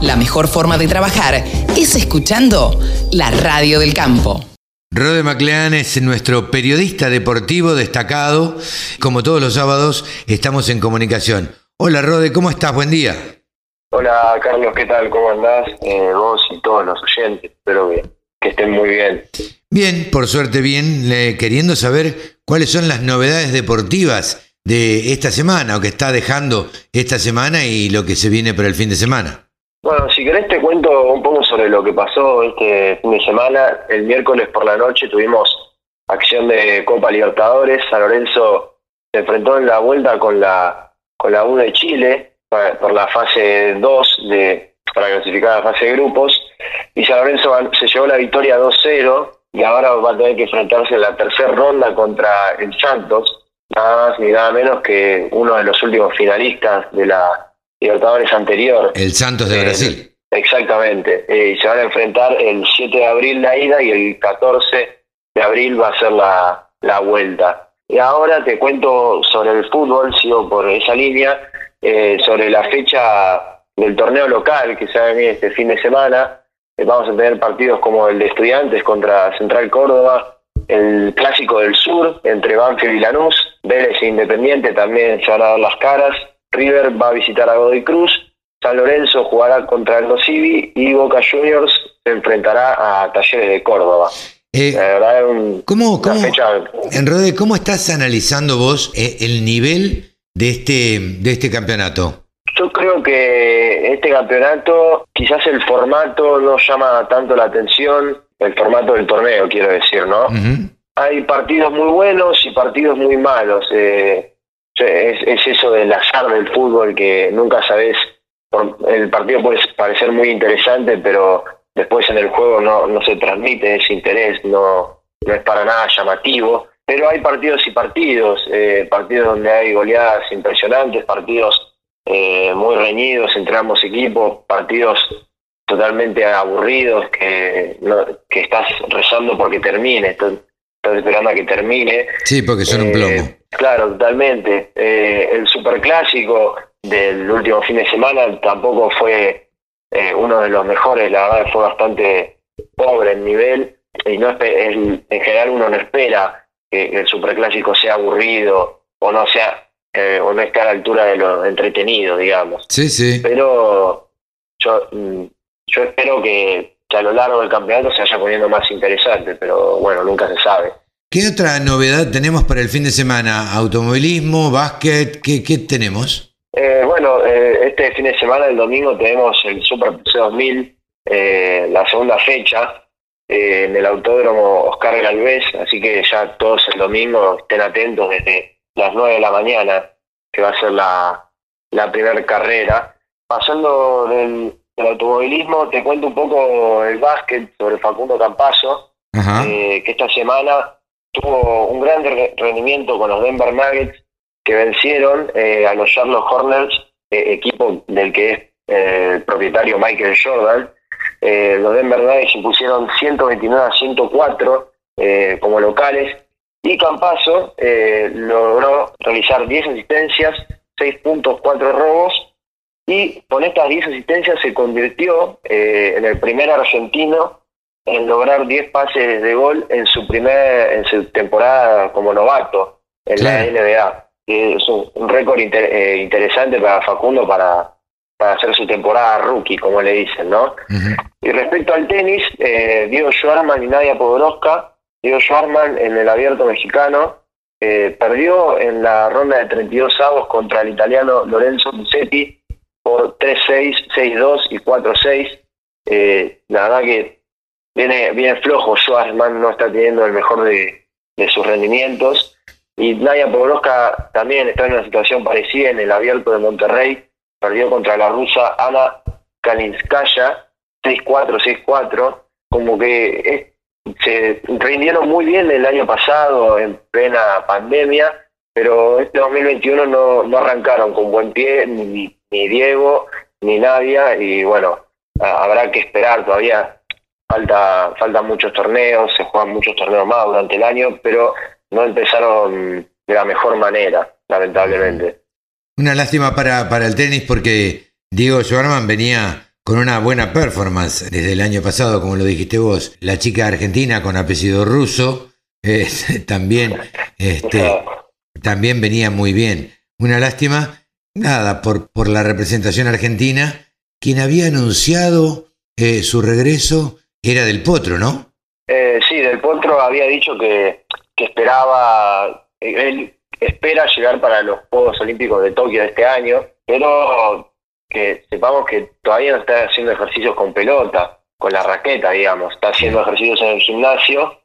La mejor forma de trabajar es escuchando la Radio del Campo. Rode MacLean es nuestro periodista deportivo destacado. Como todos los sábados, estamos en comunicación. Hola Rode, ¿cómo estás? Buen día. Hola Carlos, ¿qué tal? ¿Cómo andás? Eh, vos y todos los oyentes, espero que, estén muy bien. Bien, por suerte bien, queriendo saber cuáles son las novedades deportivas de esta semana o que está dejando esta semana y lo que se viene para el fin de semana. Bueno, si querés te cuento un poco sobre lo que pasó este fin de semana. El miércoles por la noche tuvimos acción de Copa Libertadores. San Lorenzo se enfrentó en la vuelta con la con la U de Chile por la fase 2 de, para clasificar la fase de grupos y San Lorenzo se llevó la victoria 2-0 y ahora va a tener que enfrentarse en la tercera ronda contra el Santos, nada más ni nada menos que uno de los últimos finalistas de la Libertadores anterior. El Santos de Brasil. Exactamente, eh, y se van a enfrentar el 7 de abril la ida y el 14 de abril va a ser la, la vuelta. Y ahora te cuento sobre el fútbol, sigo por esa línea, eh, sobre la fecha del torneo local que se va a venir este fin de semana. Eh, vamos a tener partidos como el de Estudiantes contra Central Córdoba, el Clásico del Sur entre Banfield y Lanús, Vélez e Independiente también se van a dar las caras, River va a visitar a Godoy Cruz, San Lorenzo jugará contra el Civi y Boca Juniors se enfrentará a Talleres de Córdoba. Eh, ¿Cómo, en ¿cómo estás analizando vos eh, el nivel de este, de este campeonato? Yo creo que este campeonato, quizás el formato no llama tanto la atención, el formato del torneo, quiero decir, ¿no? Hay partidos muy buenos y partidos muy malos. Eh, es, es, eso del azar del fútbol que nunca sabes. El partido puede parecer muy interesante, pero después en el juego no, no se transmite ese interés, no, no es para nada llamativo, pero hay partidos y partidos, eh, partidos donde hay goleadas impresionantes, partidos eh, muy reñidos entre ambos equipos, partidos totalmente aburridos, que, que estás rezando porque termine, estás, esperando a que termine. Sí, porque son un Eh, plomo. Claro, totalmente. Eh, el superclásico del último fin de semana tampoco fue eh, uno de los mejores, la verdad fue bastante pobre en nivel y no en, en general uno no espera que, que el superclásico sea aburrido o no sea eh, o no esté a la altura de lo entretenido, digamos. Sí, sí. Pero yo mm, yo espero que, que a lo largo del campeonato se vaya poniendo más interesante, pero bueno, nunca se sabe. ¿Qué otra novedad tenemos para el fin de semana? ¿Automovilismo, básquet? ¿Qué, qué tenemos? Eh, bueno, eh, este fin de semana, el domingo, tenemos el Super PC 2000, eh, la segunda fecha, eh, en el Autódromo Oscar Galvez, así que ya todos el domingo estén atentos desde las 9 de la mañana, que va a ser la, la primera carrera. Pasando del, del automovilismo, te cuento un poco el básquet sobre Facundo Campazo, Ajá. eh, que esta semana tuvo un gran re- rendimiento con los Denver Nuggets que vencieron eh, a los Charlotte Hornets, eh, equipo del que es eh, el propietario Michael Jordan. Eh, los Denver Nuggets impusieron 129 a 104 eh, como locales y Campazo eh, logró realizar 10 asistencias, 6 puntos, 4 robos y con estas 10 asistencias se convirtió eh, en el primer argentino en lograr 10 pases de gol en su primer en su temporada como novato en Claro. la NBA. Que es un, un récord inter- eh, interesante para Facundo para, para hacer su temporada rookie, como le dicen, ¿no? Y respecto al tenis, eh, Diego Schwarman y Nadia Podoroska, Diego Schwarman en el abierto mexicano eh, perdió en la ronda de 32 avos contra el italiano Lorenzo Musetti por 3-6, 6-2 y 4-6. Eh, la verdad que viene, viene flojo, Schwarzman no está teniendo el mejor de, de sus rendimientos. Y Nadia Podoroska también está en una situación parecida en el abierto de Monterrey, perdió contra la rusa Ana Kalinskaya 6-4, 6-4, como que se rindieron muy bien el año pasado en plena pandemia, pero este 2021 no, no arrancaron con buen pie ni, ni Diego ni Nadia. Y bueno, habrá que esperar. Todavía. Falta, faltan muchos torneos, se juegan muchos torneos más durante el año, pero no empezaron de la mejor manera, lamentablemente. Una lástima para, para el tenis porque Diego Schwarman venía con una buena performance desde el año pasado, como lo dijiste vos. La chica argentina con apellido ruso eh, también, este, también venía muy bien. Una lástima, nada, por, por la representación argentina, quien había anunciado eh, su regreso era del Potro, ¿no? Eh, sí, Del Potro había dicho que, que esperaba, él espera llegar para los Juegos Olímpicos de Tokio de este año, pero que sepamos que todavía no está haciendo ejercicios con pelota, con la raqueta, digamos, está haciendo ejercicios en el gimnasio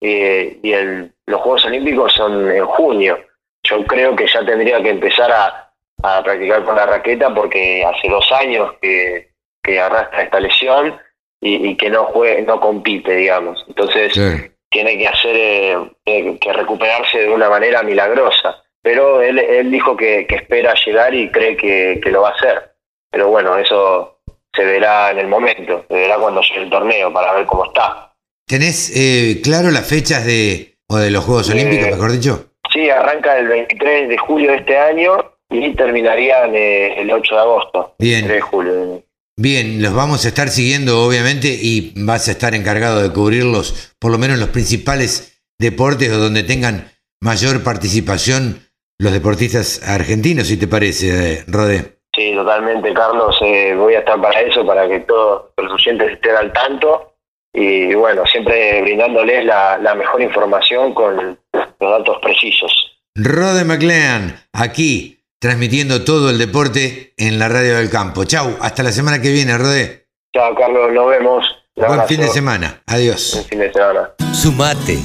eh, y el, los Juegos Olímpicos son en junio. Yo creo que ya tendría que empezar a, a practicar con la raqueta porque hace dos años que, que arrastra esta lesión y, que no juegue, no compite, digamos. Entonces tiene que hacer, eh, tiene que recuperarse de una manera milagrosa. Pero él, él dijo que, que espera llegar y cree que, que lo va a hacer. Pero bueno, eso se verá en el momento, se verá cuando llegue el torneo para ver cómo está. ¿Tenés eh, claro las fechas de, o de los Juegos Eh, Olímpicos, mejor dicho? Sí, arranca el 23 de julio de este año y terminarían eh, el 8 de agosto. Bien. 3 de julio. Bien, los vamos a estar siguiendo obviamente y vas a estar encargado de cubrirlos, por lo menos los principales deportes o donde tengan mayor participación los deportistas argentinos, si te parece, eh, Rodé. Sí, totalmente, Carlos. eh, voy a estar para eso, para que todos los oyentes estén al tanto. Y bueno, siempre brindándoles la, la mejor información con los datos precisos. Rode McLean, aquí, transmitiendo todo el deporte en la radio del campo. Chau, hasta la semana que viene, Rodé. Chao, Carlos, nos vemos. Un Buen fin de semana. Adiós. Buen fin de semana. Sumate.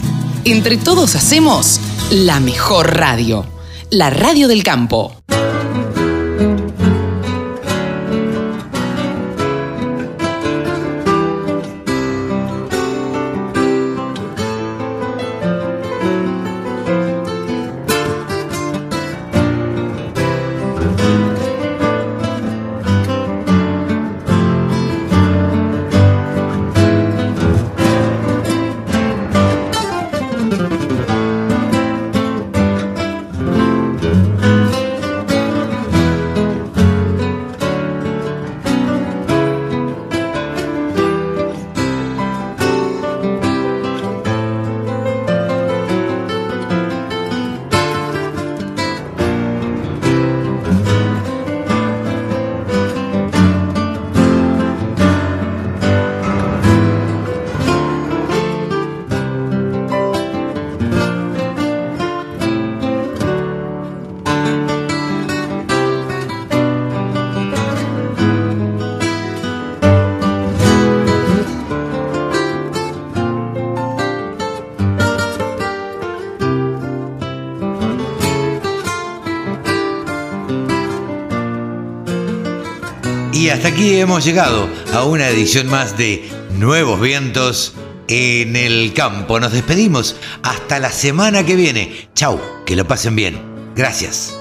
Entre todos hacemos la mejor radio, la radio del campo. Hasta aquí hemos llegado a una edición más de Nuevos Vientos en el Campo. Nos despedimos hasta la semana que viene. Chau, que lo pasen bien. Gracias.